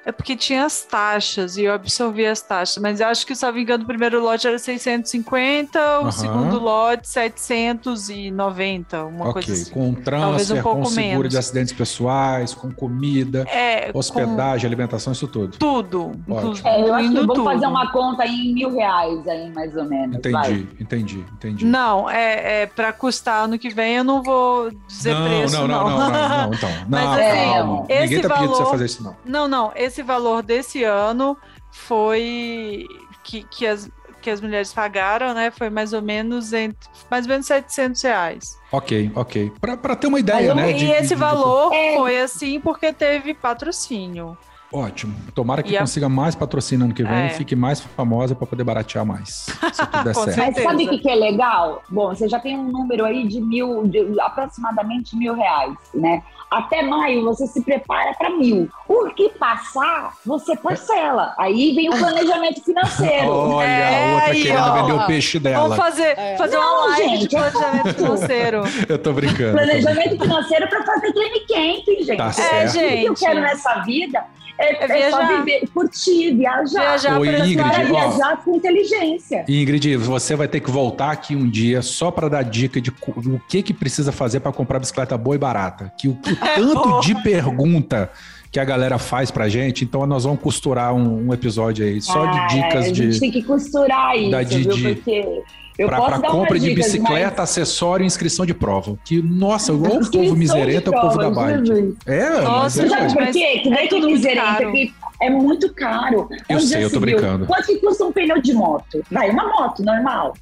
[SPEAKER 2] É porque tinha as taxas e eu absorvi as taxas, mas eu acho que, salvo engano, o primeiro lote era 650, o
[SPEAKER 1] Aham.
[SPEAKER 2] segundo lote 790, uma
[SPEAKER 1] Ok,
[SPEAKER 2] coisa assim.
[SPEAKER 1] com
[SPEAKER 2] Talvez um
[SPEAKER 1] transfer,
[SPEAKER 2] pouco
[SPEAKER 1] com seguro
[SPEAKER 2] menos.
[SPEAKER 1] de acidentes pessoais, com comida,
[SPEAKER 2] É, com
[SPEAKER 1] hospedagem, alimentação, isso tudo.
[SPEAKER 2] tudo,
[SPEAKER 1] Ótimo.
[SPEAKER 5] É, eu acho que vamos fazer uma conta aí em mil reais, aí, mais ou menos. vai.
[SPEAKER 1] Entendi, entendi, entendi.
[SPEAKER 2] Não, é, é para custar ano que vem, eu não vou dizer
[SPEAKER 1] não,
[SPEAKER 2] preço,
[SPEAKER 1] não, não, não, não, não, então.
[SPEAKER 2] Mas,
[SPEAKER 1] Não,
[SPEAKER 5] assim,
[SPEAKER 1] calma.
[SPEAKER 2] esse
[SPEAKER 1] Ninguém tá pedindo pra você
[SPEAKER 2] valor-
[SPEAKER 1] fazer isso, não.
[SPEAKER 2] Não, não. Esse valor desse ano foi que, que, as, que as mulheres pagaram, né? Foi mais ou menos entre mais ou menos 700 reais.
[SPEAKER 1] Ok, ok. Pra ter uma ideia, né?
[SPEAKER 2] e
[SPEAKER 1] de-
[SPEAKER 2] esse
[SPEAKER 1] de- de-
[SPEAKER 2] valor
[SPEAKER 5] É.
[SPEAKER 2] foi assim porque teve patrocínio.
[SPEAKER 1] Ótimo. Tomara que
[SPEAKER 2] E a-
[SPEAKER 1] consiga mais patrocínio ano que vem
[SPEAKER 2] É.
[SPEAKER 1] e fique mais famosa para poder baratear mais. Se tudo certo.
[SPEAKER 2] certeza.
[SPEAKER 5] Mas sabe o que, que é legal? Bom, você já tem um número aí de mil, de aproximadamente mil reais, né? Até maio você se prepara para mil. O que passar, você parcela. Aí vem o planejamento financeiro.
[SPEAKER 1] Olha,
[SPEAKER 2] É,
[SPEAKER 1] a outra
[SPEAKER 2] aí,
[SPEAKER 1] querendo
[SPEAKER 2] ó.
[SPEAKER 1] vender o peixe
[SPEAKER 2] Vamos
[SPEAKER 1] dela.
[SPEAKER 2] fazer,
[SPEAKER 3] É.
[SPEAKER 2] fazer
[SPEAKER 5] Não,
[SPEAKER 2] uma live
[SPEAKER 5] gente,
[SPEAKER 2] de planejamento financeiro.
[SPEAKER 1] Eu tô brincando.
[SPEAKER 5] Planejamento financeiro para fazer training camp, gente.
[SPEAKER 1] Tá
[SPEAKER 5] É,
[SPEAKER 1] certo.
[SPEAKER 5] Tudo que eu
[SPEAKER 2] gente.
[SPEAKER 5] quero nessa vida é,
[SPEAKER 2] É
[SPEAKER 5] é só
[SPEAKER 2] viajar.
[SPEAKER 5] viver, curtir, viajar.
[SPEAKER 2] Viajar pra
[SPEAKER 1] Ingrid,
[SPEAKER 5] viajar com inteligência.
[SPEAKER 1] Ingrid, você vai ter que voltar aqui um dia só para dar dica de o que que precisa fazer para comprar bicicleta boa e barata. Que o, o tanto de pergunta que a galera faz pra gente, então nós vamos costurar um, um episódio aí só
[SPEAKER 5] Ah,
[SPEAKER 1] de dicas
[SPEAKER 5] A gente
[SPEAKER 1] de
[SPEAKER 5] tem que costurar isso,
[SPEAKER 1] da
[SPEAKER 5] viu? Porque
[SPEAKER 1] para compra de
[SPEAKER 5] dicas,
[SPEAKER 1] bicicleta, acessório e inscrição de prova. Que nossa,
[SPEAKER 5] mas-
[SPEAKER 1] o povo miserento é o povo da bike.
[SPEAKER 5] Jesus.
[SPEAKER 1] É, mas
[SPEAKER 2] Nossa,
[SPEAKER 1] é,
[SPEAKER 5] Sabe
[SPEAKER 2] gente,
[SPEAKER 5] por
[SPEAKER 2] mas
[SPEAKER 5] quê? Que não
[SPEAKER 2] é
[SPEAKER 5] é que é
[SPEAKER 2] muito
[SPEAKER 5] miserento,
[SPEAKER 2] caro.
[SPEAKER 5] é que é muito caro.
[SPEAKER 1] Eu
[SPEAKER 5] Onde
[SPEAKER 1] sei, eu tô
[SPEAKER 5] viu?
[SPEAKER 1] brincando.
[SPEAKER 5] Quanto que custa um pneu de moto? Vai, uma moto normal.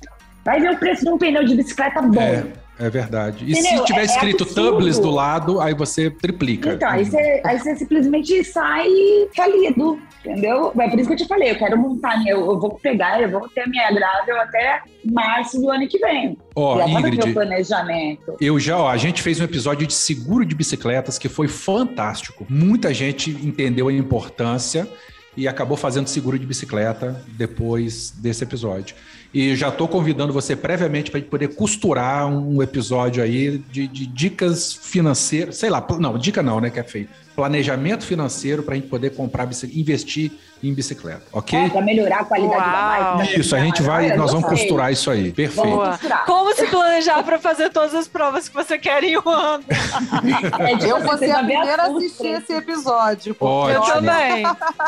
[SPEAKER 5] Vai ver o preço de um pneu de bicicleta bom.
[SPEAKER 1] É, é verdade. E
[SPEAKER 5] Entendeu?
[SPEAKER 1] se tiver
[SPEAKER 5] É- é
[SPEAKER 1] escrito
[SPEAKER 5] absurdo.
[SPEAKER 1] Tubeless do lado, aí você triplica.
[SPEAKER 5] Então, aí você, aí você simplesmente sai falido, entendeu? É por isso que eu te falei, eu quero montar, minha- eu, eu vou pegar, eu vou ter a minha grável até março do ano que vem.
[SPEAKER 1] Ó,
[SPEAKER 5] tá no meu
[SPEAKER 1] Ingrid,
[SPEAKER 5] planejamento.
[SPEAKER 1] Eu já, ó, a gente fez um episódio de seguro de bicicletas que foi fantástico. Muita gente entendeu a importância e acabou fazendo seguro de bicicleta depois desse episódio. E já estou convidando você previamente para poder costurar um episódio aí de, de dicas financeiras, sei lá, não, dica não, né, que é feio. Planejamento financeiro para a gente poder comprar, bicicleta, investir em bicicleta, ok?
[SPEAKER 5] É, pra melhorar a qualidade
[SPEAKER 2] Uau.
[SPEAKER 5] da bike.
[SPEAKER 1] Isso, a gente vai, nós vamos costurar isso aí. Perfeito.
[SPEAKER 2] Boa.
[SPEAKER 5] costurar.
[SPEAKER 2] Como se planejar para fazer todas as provas que você quer em um ano?
[SPEAKER 5] É, tipo,
[SPEAKER 3] Eu vou ser a primeira a assistir esse episódio.
[SPEAKER 1] Ótimo.
[SPEAKER 2] Eu também.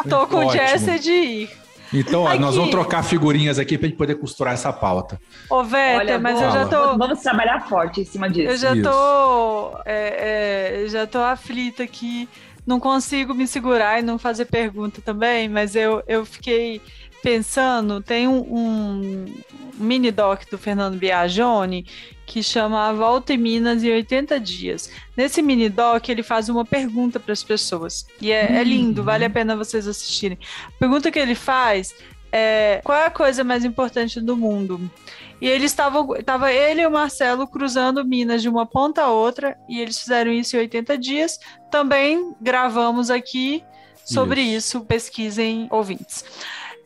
[SPEAKER 2] Tô com
[SPEAKER 1] Ótimo.
[SPEAKER 2] Jesse de ir.
[SPEAKER 1] Então, ó, nós vamos trocar figurinhas aqui para a gente poder costurar essa pauta.
[SPEAKER 2] Ô,
[SPEAKER 5] Olha,
[SPEAKER 2] mas eu já
[SPEAKER 1] boa.
[SPEAKER 2] tô.
[SPEAKER 5] Vamos trabalhar forte em cima disso.
[SPEAKER 2] Eu já
[SPEAKER 1] Isso.
[SPEAKER 2] tô. é, é, já tô aflita aqui. Não consigo me segurar e não fazer pergunta também, mas eu, eu fiquei pensando, tem um, um mini doc do Fernando Biagione que chama A Volta em Minas em 80 Dias. Nesse mini doc, ele faz uma pergunta para as pessoas. E é, é lindo, vale a pena vocês assistirem. A pergunta que ele faz é: qual é a coisa mais importante do mundo? E eles estavam, tava ele e o Marcelo cruzando Minas de uma ponta a outra, e eles fizeram isso em 80 dias. Também gravamos aqui sobre isso, pesquisem ouvintes.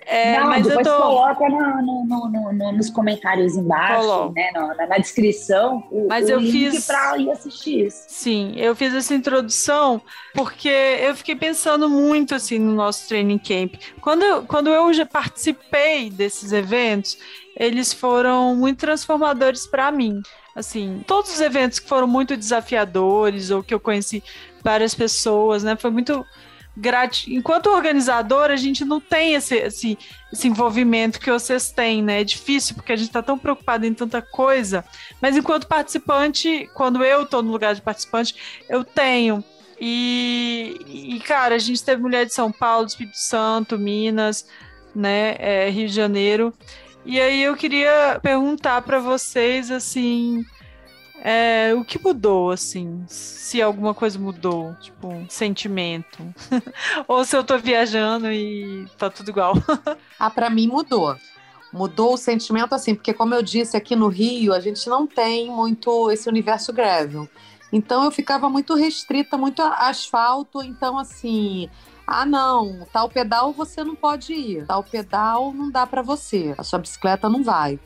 [SPEAKER 2] É,
[SPEAKER 5] Não,
[SPEAKER 2] mas eu tô.
[SPEAKER 5] coloca no- no- no- no- no- nos comentários embaixo, né, na, na- descrição, o,
[SPEAKER 2] Mas
[SPEAKER 5] o
[SPEAKER 2] eu
[SPEAKER 5] link
[SPEAKER 2] fiz-
[SPEAKER 5] pra ir assistir isso.
[SPEAKER 2] Sim, eu fiz essa introdução porque eu fiquei pensando muito assim no nosso training camp. Quando eu, quando eu já participei desses eventos, eles foram muito transformadores para mim. Assim, todos os eventos que foram muito desafiadores ou que eu conheci várias pessoas, né? Foi muito grati... Enquanto organizador, a gente não tem esse, esse, esse envolvimento que vocês têm, né? É difícil porque a gente está tão preocupado em tanta coisa. Mas enquanto participante, quando eu estou no lugar de participante, eu tenho. E, e, cara, a gente teve mulher de São Paulo, Espírito Santo, Minas, né, é, Rio de Janeiro. E aí eu queria perguntar para vocês, assim, é, o que mudou, assim, se alguma coisa mudou, tipo, um sentimento. Ou se eu tô viajando e tá tudo igual.
[SPEAKER 3] Ah, para mim mudou. Mudou o sentimento assim, porque como eu disse aqui no Rio, a gente não tem muito esse universo gravel. Então eu ficava muito restrita, muito asfalto, então assim, ah não, tal pedal você não pode ir, tal pedal não dá para você, a sua bicicleta não vai.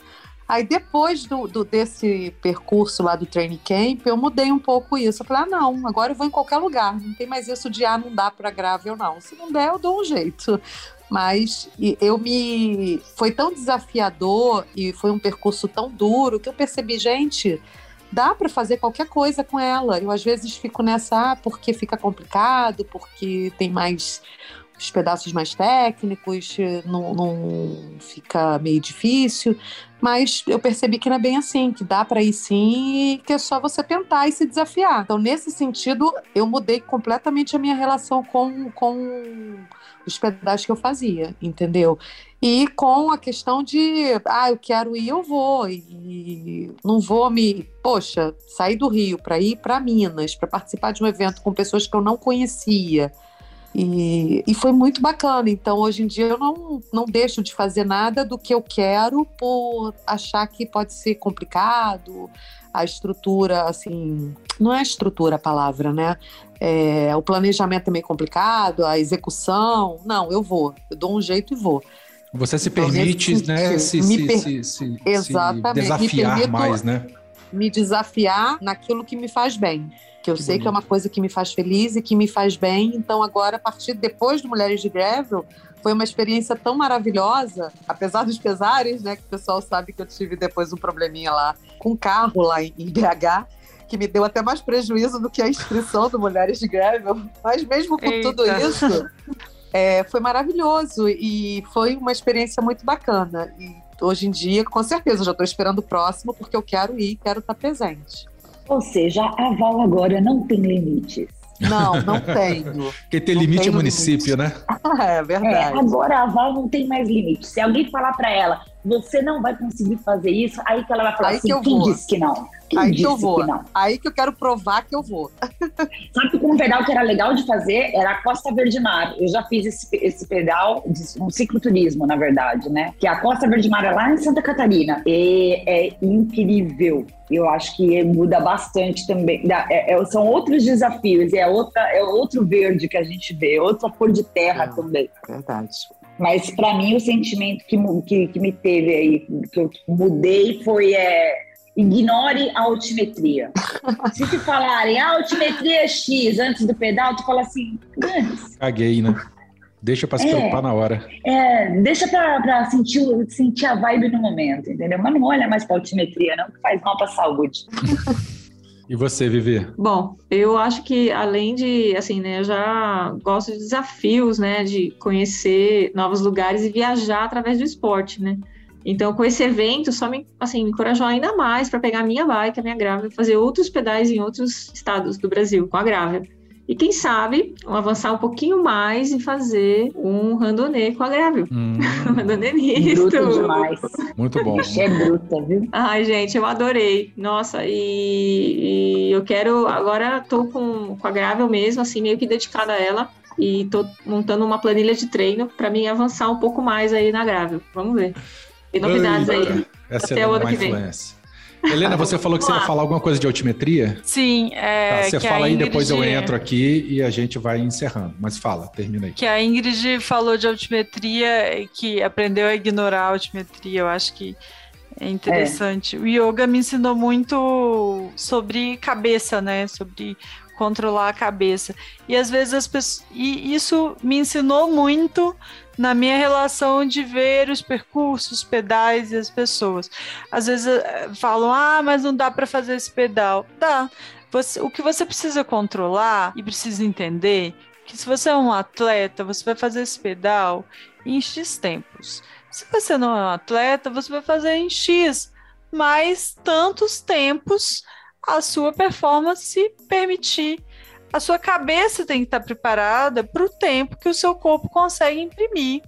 [SPEAKER 3] Aí depois do, do- desse percurso lá do training camp, eu mudei um pouco isso. Eu falei, ah não, agora eu vou em qualquer lugar, não tem mais isso de ah, não dá para gravel não. Se não der, eu dou um jeito. Mas eu me. Foi tão desafiador e foi um percurso tão duro que eu percebi, gente, dá para fazer qualquer coisa com ela. Eu às vezes fico nessa, ah, porque fica complicado, porque tem mais. Os pedaços mais técnicos, não, não fica meio difícil, mas eu percebi que não é bem assim, que dá para ir sim e que é só você tentar e se desafiar. Então, nesse sentido, eu mudei completamente a minha relação com, com os pedais que eu fazia, entendeu? E com a questão de, ah, eu quero ir, eu vou, e não vou me, poxa, sair do Rio para ir para Minas, para participar de um evento com pessoas que eu não conhecia. E, e foi muito bacana. Então, hoje em dia, eu não, não deixo de fazer nada do que eu quero por achar que pode ser complicado, a estrutura, assim, não é estrutura a palavra, né? É, o planejamento é meio complicado, a execução. Não, eu vou, eu dou um jeito e vou.
[SPEAKER 1] Você se então, permite, né, se,
[SPEAKER 3] me per...
[SPEAKER 1] se, se,
[SPEAKER 3] Exatamente.
[SPEAKER 1] se desafiar mais, né?
[SPEAKER 3] Me desafiar naquilo que me faz bem. Que eu que sei bonito. que é uma coisa que me faz feliz e que me faz bem. Então, agora, a partir depois do Mulheres de Gravel, foi uma experiência tão maravilhosa, apesar dos pesares, né? Que o pessoal sabe que eu tive depois um probleminha lá com carro lá em BH, que me deu até mais prejuízo do que a inscrição do Mulheres de Gravel. Mas mesmo com Eita. tudo isso, é, foi maravilhoso e foi uma experiência muito bacana. E hoje em dia, com certeza, já estou esperando o próximo, porque eu quero ir, quero estar presente.
[SPEAKER 5] Ou seja, a Val agora não tem limites.
[SPEAKER 3] Não, não tenho.
[SPEAKER 1] Porque tem limite é município, limite.
[SPEAKER 3] né? é verdade. É,
[SPEAKER 5] agora a Val não tem mais limite. Se alguém falar para ela, você não vai conseguir fazer isso, aí que ela vai falar aí assim, que eu quem vou. disse que não? Quem
[SPEAKER 3] aí que eu vou. Que aí que eu quero provar que eu vou.
[SPEAKER 5] Sabe que um pedal que era legal de fazer era a Costa Verde Mar. Eu já fiz esse, esse pedal, um cicloturismo, na verdade, né? Que a Costa Verde Mar é lá em Santa Catarina. E é incrível. Eu acho que muda bastante também. É, é, são outros desafios, é, outra, é outro verde que a gente vê, outra cor de terra é, também.
[SPEAKER 3] Verdade.
[SPEAKER 5] Mas para mim o sentimento que, que, que, me teve aí, que eu mudei, foi é, ignore a altimetria. Se te falarem a altimetria é X antes do pedal, tu fala assim, antes.
[SPEAKER 1] Caguei, né? Deixa para se é, preocupar na hora.
[SPEAKER 5] É, deixa para sentir, sentir a vibe no momento, entendeu? Mas não olha mais para altimetria, não, que faz mal para a saúde.
[SPEAKER 1] E você, Vivi?
[SPEAKER 4] Bom, eu acho que além de, assim, né, eu já gosto de desafios, né, de conhecer novos lugares e viajar através do esporte, né? Então, com esse evento, só me, assim, me encorajou ainda mais para pegar a minha bike, a minha grávida, fazer outros pedais em outros estados do Brasil com a grávida. E quem sabe avançar um pouquinho mais e fazer um randonê com a Gravel. Hum. um randonê misto.
[SPEAKER 5] Bruto demais.
[SPEAKER 1] Muito bom.
[SPEAKER 5] É bruta, viu?
[SPEAKER 4] Ai, gente, eu adorei. Nossa, e, e eu quero. Agora tô com, com a Gravel mesmo, assim, meio que dedicada a ela. E tô montando uma planilha de treino para mim avançar um pouco mais aí na Gravel. Vamos ver. Tem novidades aí.
[SPEAKER 1] Essa Até é o ano que vem. Influência. Helena, você falou que você ia falar alguma coisa de altimetria?
[SPEAKER 2] Sim. É,
[SPEAKER 1] tá, você fala aí, Ingrid... depois eu entro aqui e a gente vai encerrando. Mas fala, termina aí.
[SPEAKER 2] Que a Ingrid falou de altimetria, que aprendeu a ignorar a altimetria. Eu acho que é interessante. É. O yoga me ensinou muito sobre cabeça, né? Sobre controlar a cabeça. E às vezes as pessoas. E isso me ensinou muito na minha relação de ver os percursos, os pedais e as pessoas. Às vezes eh, falam, ah, mas não dá para fazer esse pedal. Dá. Você, o que você precisa controlar e precisa entender que se você é um atleta, você vai fazer esse pedal em X tempos. Se você não é um atleta, você vai fazer em X, mais tantos tempos a sua performance permitir a sua cabeça tem que estar preparada para o tempo que o seu corpo consegue imprimir.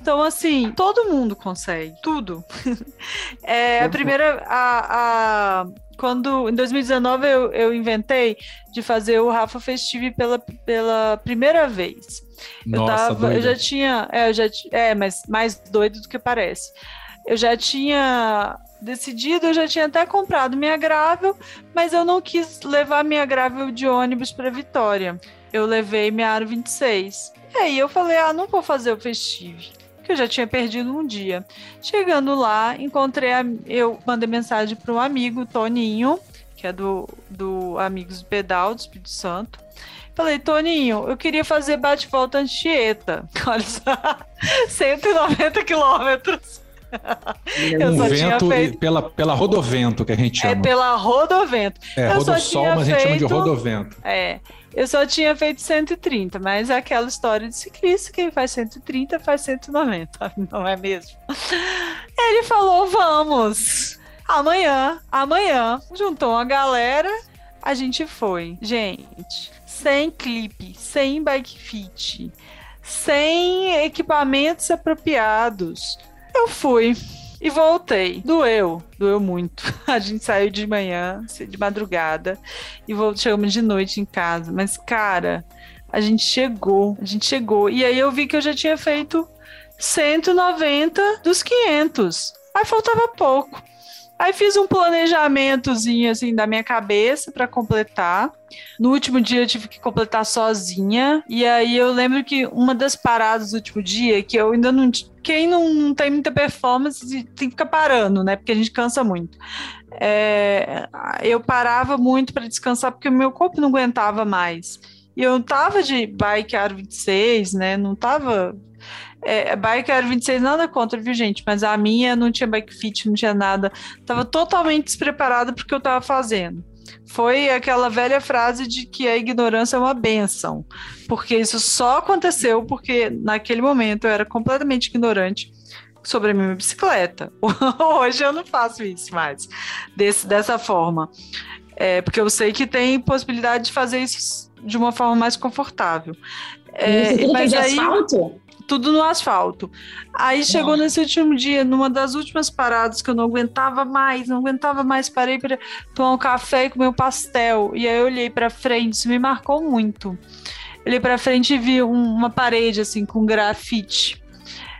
[SPEAKER 2] Então, assim, todo mundo consegue, tudo. é, a primeira. A, a, quando em 2019 eu, eu inventei de fazer o Rafa Festive pela, pela primeira vez.
[SPEAKER 1] Nossa,
[SPEAKER 2] eu,
[SPEAKER 1] tava,
[SPEAKER 2] eu já tinha. É, eu já, é, mas mais doido do que parece. Eu já tinha decidido, eu já tinha até comprado minha Gravel, mas eu não quis levar minha Gravel de ônibus para Vitória. Eu levei minha Aro 26. E aí eu falei: "Ah, não vou fazer o Festive" que eu já tinha perdido um dia. Chegando lá, encontrei a, eu mandei mensagem para um amigo, Toninho, que é do, do Amigos do Pedal do Espírito Santo. Falei, Toninho, eu queria fazer bate-volta Anchieta. Olha só, 190 quilômetros.
[SPEAKER 1] Um vento feito... pela, pela rodovento, que a gente é chama.
[SPEAKER 2] É pela rodovento.
[SPEAKER 1] É, eu rodossol, mas feito... a gente chama de rodovento.
[SPEAKER 2] É, eu só tinha feito 130, mas é aquela história de ciclista, quem faz 130 faz 190, não é mesmo? Ele falou, vamos, amanhã, amanhã, juntou uma galera, a gente foi. Gente, sem clipe, sem bike fit, sem equipamentos apropriados, eu fui. E voltei. Doeu, doeu muito. A gente saiu de manhã, de madrugada, e chegamos de noite em casa. Mas, cara, A gente chegou, a gente chegou. E aí eu vi que eu já tinha feito 190 dos 500. Aí faltava pouco. Aí fiz um planejamentozinho assim da minha cabeça para completar. No último dia eu tive que completar sozinha. E aí eu lembro que uma das paradas do último dia, que eu ainda não. Quem não tem muita performance tem que ficar parando, né? Porque a gente cansa muito. É, eu parava muito para descansar porque o meu corpo não aguentava mais. E eu tava de bike Aro 26, né? Não tava é, bike Aero 26, nada contra, viu, gente? Mas a minha não tinha bike fit, não tinha nada. Tava totalmente despreparada porque eu tava fazendo. Foi aquela velha frase de que a ignorância é uma benção. Porque isso só aconteceu porque naquele momento eu era completamente ignorante sobre a minha bicicleta. Hoje eu não faço isso mais, desse, dessa forma. É, porque eu sei que tem possibilidade de fazer isso de uma forma mais confortável.
[SPEAKER 5] É, mas aí, asfalto?
[SPEAKER 2] Tudo no asfalto. Aí chegou nesse último dia, numa das últimas paradas que eu não aguentava mais, não aguentava mais, parei para tomar um café e comer um pastel. E aí eu olhei para frente, isso me marcou muito. Olhei para frente e vi um, uma parede assim com grafite.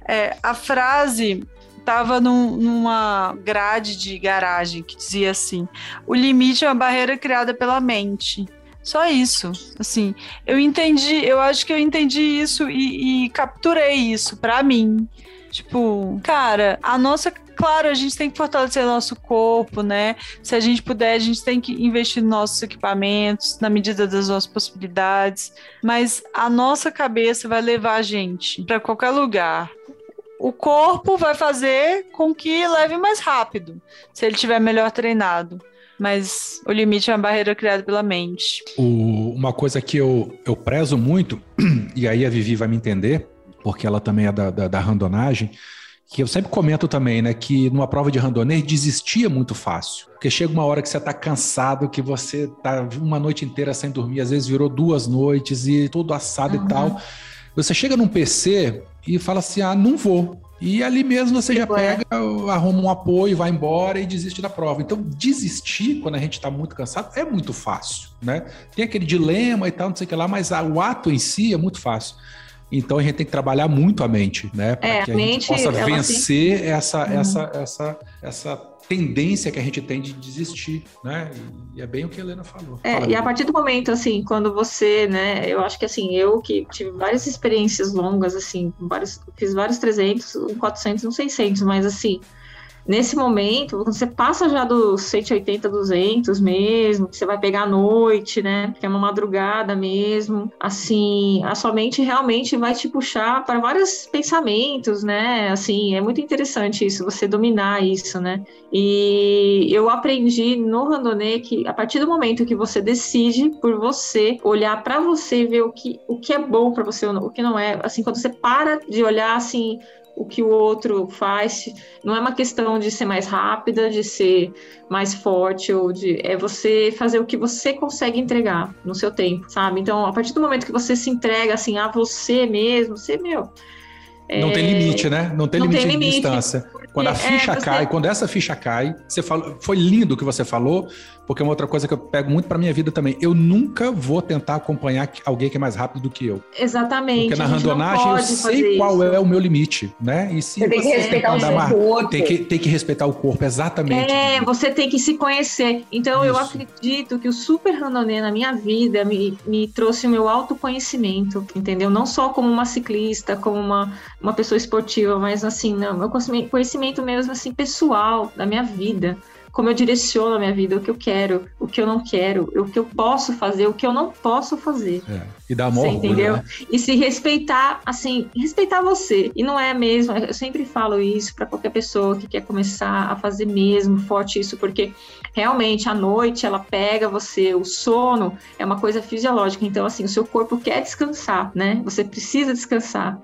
[SPEAKER 2] É, a frase estava num, numa grade de garagem que dizia assim: o limite é uma barreira criada pela mente. Só isso. Assim, eu entendi, eu acho que eu entendi isso e, e capturei isso para mim. Tipo, cara, a nossa. Claro, a gente tem que fortalecer nosso corpo, né? Se a gente puder, a gente tem que investir nos nossos equipamentos, na medida das nossas possibilidades. Mas a nossa cabeça vai levar a gente para qualquer lugar. O corpo vai fazer com que leve mais rápido, se ele tiver melhor treinado mas o limite é uma barreira criada pela mente.
[SPEAKER 1] O, uma coisa que eu, eu prezo muito, e aí a Vivi vai me entender, porque ela também é da, da, da randonagem, que eu sempre comento também, né, que numa prova de randonê desistia muito fácil. Porque chega uma hora que você está cansado, que você tá uma noite inteira sem dormir, às vezes virou duas noites e tudo assado uhum. e tal. Você chega num PC e fala assim: ah, não vou. E ali mesmo você já tipo, é. pega, arruma um apoio, vai embora e desiste da prova. Então, desistir quando a gente está muito cansado é muito fácil, né? Tem aquele dilema e tal, não sei o que lá, mas o ato em si é muito fácil. Então a gente tem que trabalhar muito a mente, né? Para
[SPEAKER 4] é,
[SPEAKER 1] que a, a
[SPEAKER 4] mente,
[SPEAKER 1] possa vencer essa, uhum. essa, essa, essa tendência que a gente tem de desistir, né? E é bem o que a Helena falou.
[SPEAKER 4] É,
[SPEAKER 1] Fala,
[SPEAKER 4] e a partir do momento, assim, quando você, né, eu acho que assim, eu que tive várias experiências longas, assim, vários, fiz vários 300, 400, um 600, mas assim, Nesse momento, você passa já dos 180, 200 mesmo, você vai pegar à noite, né? Que é uma madrugada mesmo. Assim, a sua mente realmente vai te puxar para vários pensamentos, né? Assim, é muito interessante isso, você dominar isso, né? E eu aprendi no randonê que a partir do momento que você decide por você, olhar para você, ver o que, o que é bom para você, o que não é, assim, quando você para de olhar assim o que o outro faz. Não é uma questão de ser mais rápida, de ser mais forte, ou de. É você fazer o que você consegue entregar no seu tempo, sabe? Então, a partir do momento que você se entrega assim a você mesmo, você, meu.
[SPEAKER 1] Não é... tem limite, né? Não tem não limite tem de distância. Quando a é, ficha é, você... cai, quando essa ficha cai, você falou, foi lindo o que você falou, porque é uma outra coisa que eu pego muito para minha vida também. Eu nunca vou tentar acompanhar alguém que é mais rápido do que eu.
[SPEAKER 4] Exatamente.
[SPEAKER 1] Porque na randonagem eu sei qual isso. é o meu limite, né?
[SPEAKER 5] E se você tem que respeitar o seu corpo.
[SPEAKER 1] Tem que, tem que respeitar o corpo, exatamente.
[SPEAKER 4] É, você tem que se conhecer. Então isso. eu acredito que o super randonê na minha vida me, me trouxe o meu autoconhecimento, entendeu? Não só como uma ciclista, como uma, uma pessoa esportiva, mas assim, não, meu conhecimento mesmo assim pessoal da minha vida como eu direciono a minha vida, o que eu quero, o que eu não quero, o que eu posso fazer, o que eu não posso fazer.
[SPEAKER 1] É. E dar amor,
[SPEAKER 4] entendeu?
[SPEAKER 1] Né?
[SPEAKER 4] E se respeitar, assim, respeitar você. E não é mesmo, eu sempre falo isso para qualquer pessoa que quer começar a fazer mesmo forte isso, porque realmente à noite ela pega você, o sono é uma coisa fisiológica, então assim, o seu corpo quer descansar, né? Você precisa descansar.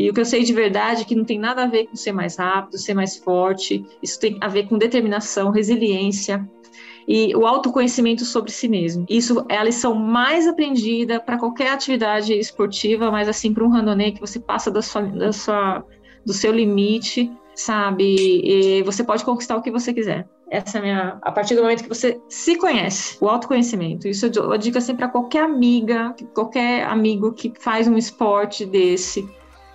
[SPEAKER 4] E o que eu sei de verdade é que não tem nada a ver com ser mais rápido, ser mais forte. Isso tem a ver com determinação, resiliência e o autoconhecimento sobre si mesmo. Isso é a lição mais aprendida para qualquer atividade esportiva, mas assim para um randonê que você passa da sua, da sua do seu limite, sabe? E você pode conquistar o que você quiser. Essa é a minha. A partir do momento que você se conhece, o autoconhecimento. Isso eu digo assim para qualquer amiga, qualquer amigo que faz um esporte desse.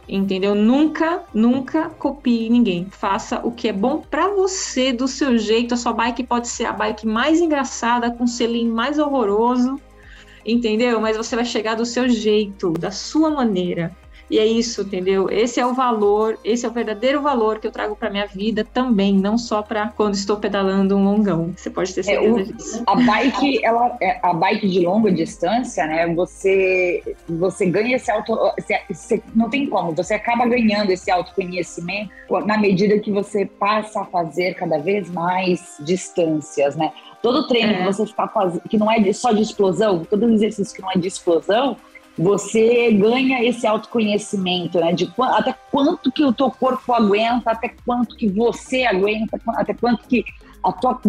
[SPEAKER 4] Entendeu? Nunca, nunca copie ninguém. Faça o que é bom para você, do seu jeito. A sua bike pode ser a bike mais engraçada, com o selim mais horroroso, entendeu? Mas você vai chegar do seu jeito, da sua maneira. E é isso, entendeu? Esse é o valor, esse é o verdadeiro valor que eu trago para minha vida também, não só para quando estou pedalando um longão. Você pode ter certeza
[SPEAKER 5] o-
[SPEAKER 4] disso.
[SPEAKER 5] A bike, ela, é- a bike de longa distância, né? Você, você ganha esse auto, você, você- não tem como. Você acaba ganhando esse autoconhecimento na medida que você passa a fazer cada vez mais distâncias, né? Todo treino
[SPEAKER 4] É.
[SPEAKER 5] que você está fazendo, que não é só de explosão, todo exercício que não é de explosão, você ganha esse autoconhecimento, né? De até quanto que o teu corpo aguenta, até quanto que você aguenta, até quanto que a tua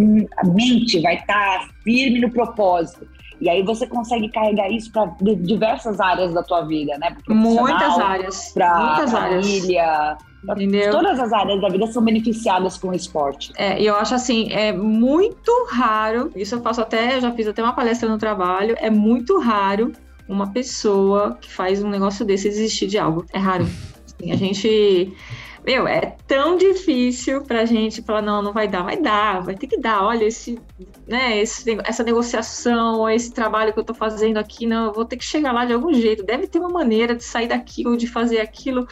[SPEAKER 5] mente vai estar firme no propósito. E aí você consegue carregar isso para diversas áreas da tua vida, né?
[SPEAKER 4] Muitas áreas. Áreas.
[SPEAKER 5] família.
[SPEAKER 4] Entendeu?
[SPEAKER 5] Todas as áreas da vida são beneficiadas com o esporte.
[SPEAKER 4] É, e eu acho assim, é muito raro, isso eu faço até, eu já fiz até uma palestra no trabalho, é muito raro uma pessoa que faz um negócio desse desistir de algo. É raro. Assim, a gente. Meu, é tão difícil pra gente falar, não, não vai dar, vai dar, vai ter que dar. Olha, esse, né, esse, essa negociação, esse trabalho que eu tô fazendo aqui, não, eu vou ter que chegar lá de algum jeito. Deve ter uma maneira de sair daquilo, de fazer aquilo.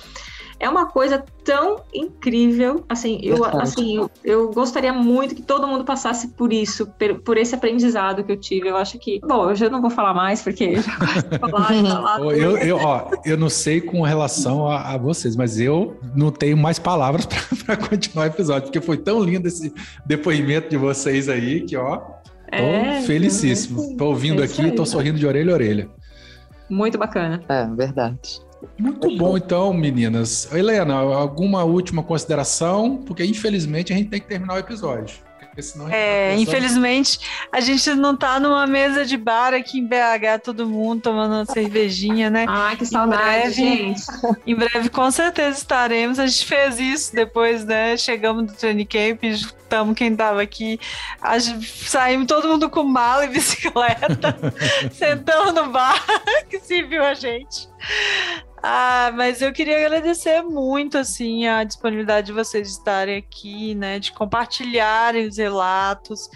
[SPEAKER 4] É uma coisa tão incrível, assim, eu,
[SPEAKER 3] Verdade.
[SPEAKER 4] assim, eu, eu gostaria muito que todo mundo passasse por isso, por, por esse aprendizado que eu tive. Eu acho que, bom, eu já não vou falar mais, porque já falar, falar,
[SPEAKER 1] Eu, eu, ó, eu não sei com relação a, a vocês, mas eu não tenho mais palavras para continuar o episódio, porque foi tão lindo esse depoimento de vocês aí que, ó, tô
[SPEAKER 4] É,
[SPEAKER 1] felicíssimo. Tô ouvindo
[SPEAKER 4] é
[SPEAKER 1] aqui,
[SPEAKER 4] aí.
[SPEAKER 1] tô sorrindo de orelha a orelha.
[SPEAKER 4] muito bacana.
[SPEAKER 3] É, verdade.
[SPEAKER 1] Muito bom, então, meninas. Helena, alguma última consideração? Porque, infelizmente, a gente tem que terminar o episódio. Senão a
[SPEAKER 2] É,
[SPEAKER 1] tá pensando-
[SPEAKER 2] infelizmente, a gente não tá numa mesa de bar aqui em BH, todo mundo tomando uma cervejinha, né?
[SPEAKER 4] Ai, que saudade,
[SPEAKER 2] breve.
[SPEAKER 4] gente.
[SPEAKER 2] Em breve, com certeza, estaremos. A gente fez isso depois, né? Chegamos do training camp, juntamos quem tava aqui. A gente- saímos todo mundo com mala e bicicleta, sentamos no bar que se viu a gente. Ah, mas eu queria agradecer muito, assim, a disponibilidade de vocês estarem aqui, né? De compartilharem os relatos.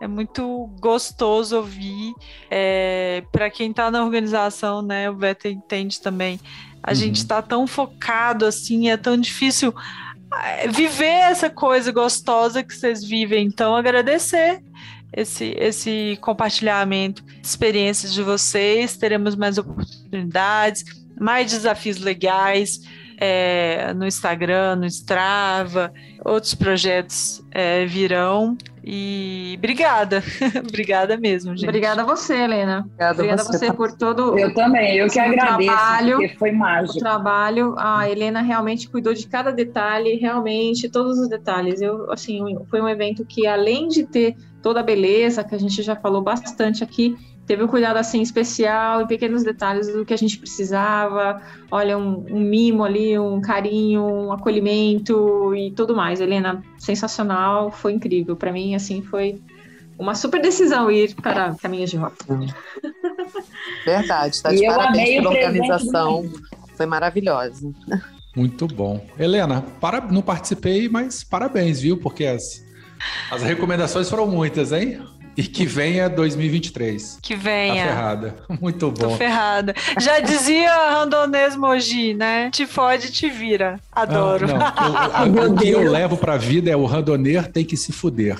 [SPEAKER 2] É muito gostoso ouvir. É, Para quem está na organização, né? O Beto entende também. A
[SPEAKER 1] Uhum.
[SPEAKER 2] gente está tão focado assim, é tão difícil ah, viver essa coisa gostosa que vocês vivem. Então, agradecer esse, esse compartilhamento de experiências de vocês. Teremos mais oportunidades, mais desafios legais é, no Instagram, no Strava, outros projetos é, virão. E obrigada, obrigada mesmo, gente.
[SPEAKER 4] Obrigada a você, Helena.
[SPEAKER 3] Obrigada,
[SPEAKER 4] Obrigada a
[SPEAKER 3] você.
[SPEAKER 4] você por todo
[SPEAKER 5] Eu também, eu que agradeço,
[SPEAKER 4] trabalho.
[SPEAKER 5] porque foi
[SPEAKER 4] o
[SPEAKER 5] mágico.
[SPEAKER 4] trabalho. A Helena realmente cuidou de cada detalhe, realmente, todos os detalhes. Eu, assim, foi um evento que, além de ter toda a beleza, que a gente já falou bastante aqui, teve um cuidado assim especial em pequenos detalhes do que a gente precisava. Olha, um, um mimo ali, um carinho, um acolhimento e tudo mais. Helena, sensacional, foi incrível. Para mim, assim, foi uma super decisão ir para Caminhos de Rota.
[SPEAKER 3] Verdade, tá de parabéns pela organização. Foi maravilhosa.
[SPEAKER 1] Muito bom. Helena, para... não participei, mas parabéns, viu? Porque as, as recomendações foram muitas, hein? E que venha 2023.
[SPEAKER 2] Que
[SPEAKER 1] Tá
[SPEAKER 2] venha.
[SPEAKER 1] ferrada. Muito
[SPEAKER 2] Tô
[SPEAKER 1] bom.
[SPEAKER 2] ferrada. Já dizia Randonês Mogi, né? Te fode, te vira. Adoro.
[SPEAKER 1] Ah, não, eu- o que eu levo pra vida é o randoneiro tem que se fuder.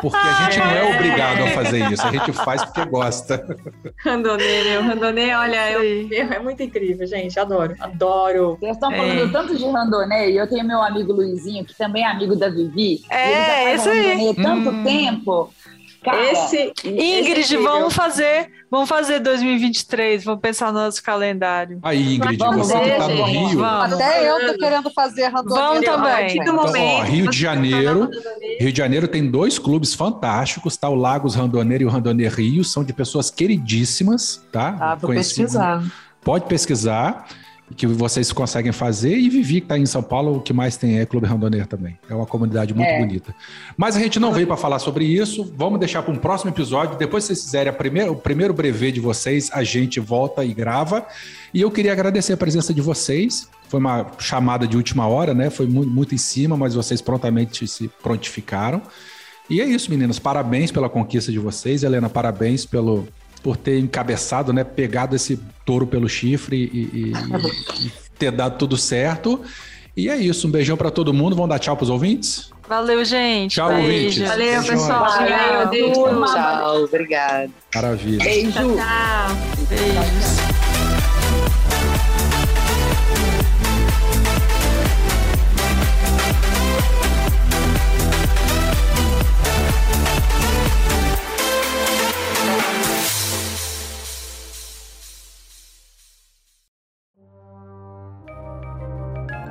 [SPEAKER 1] Porque a gente não é obrigado a fazer isso, a gente faz porque gosta.
[SPEAKER 4] Randonê, meu. Randonê, olha, eu, é muito incrível, gente. Adoro. Adoro.
[SPEAKER 5] Vocês estão falando
[SPEAKER 2] É.
[SPEAKER 5] tanto de randonê, e eu tenho meu amigo Luizinho, que também é amigo da Vivi.
[SPEAKER 2] É,
[SPEAKER 5] ele já faz randonê tanto
[SPEAKER 2] Hum.
[SPEAKER 5] tempo. Cara,
[SPEAKER 4] Esse.
[SPEAKER 2] Ingrid,
[SPEAKER 4] esse
[SPEAKER 2] vamos fazer, vamos fazer 2023, vamos pensar no nosso calendário.
[SPEAKER 1] Aí, Ingrid,
[SPEAKER 5] Vamos
[SPEAKER 1] você que
[SPEAKER 4] ver,
[SPEAKER 1] tá no
[SPEAKER 4] gente.
[SPEAKER 1] Rio.
[SPEAKER 2] Vamos.
[SPEAKER 3] Até eu tô querendo fazer.
[SPEAKER 2] Vamos
[SPEAKER 4] A
[SPEAKER 2] também.
[SPEAKER 4] do
[SPEAKER 1] Então, ó,
[SPEAKER 4] momento
[SPEAKER 1] Rio
[SPEAKER 4] que
[SPEAKER 1] de Janeiro,
[SPEAKER 4] tá
[SPEAKER 1] Rio de Janeiro tem dois clubes fantásticos, tá? O Lagos Randoneiro e o Randoneiro Rio, são de pessoas queridíssimas, tá?
[SPEAKER 3] Ah, vou
[SPEAKER 1] Conhecidas.
[SPEAKER 3] pesquisar.
[SPEAKER 1] Pode pesquisar. Que vocês conseguem fazer. E Vivi, que está em São Paulo, o que mais tem é Clube Randonner também. É uma comunidade muito
[SPEAKER 5] É.
[SPEAKER 1] bonita. Mas a gente não veio para falar sobre isso. Vamos deixar para um próximo episódio. Depois, se vocês fizerem primeira, o primeiro brevet de vocês, a gente volta e grava. E eu queria agradecer a presença de vocês. Foi uma chamada de última hora, né? Foi mu- muito em cima, mas vocês prontamente se prontificaram. E é isso, meninas. Parabéns pela conquista de vocês. Helena, parabéns pelo, por ter encabeçado, né? Pegado esse touro pelo chifre e, e- e- ter dado tudo certo. E é isso. Um beijão para todo mundo. Vamos dar tchau pros ouvintes?
[SPEAKER 2] Valeu, gente.
[SPEAKER 1] Tchau,
[SPEAKER 2] Beijo.
[SPEAKER 1] ouvintes.
[SPEAKER 4] Valeu,
[SPEAKER 1] Beijão.
[SPEAKER 4] pessoal.
[SPEAKER 5] Valeu,
[SPEAKER 4] Tchau.
[SPEAKER 3] Tchau, obrigada.
[SPEAKER 1] Maravilha.
[SPEAKER 5] Beijo.
[SPEAKER 4] Tchau.
[SPEAKER 2] Beijos.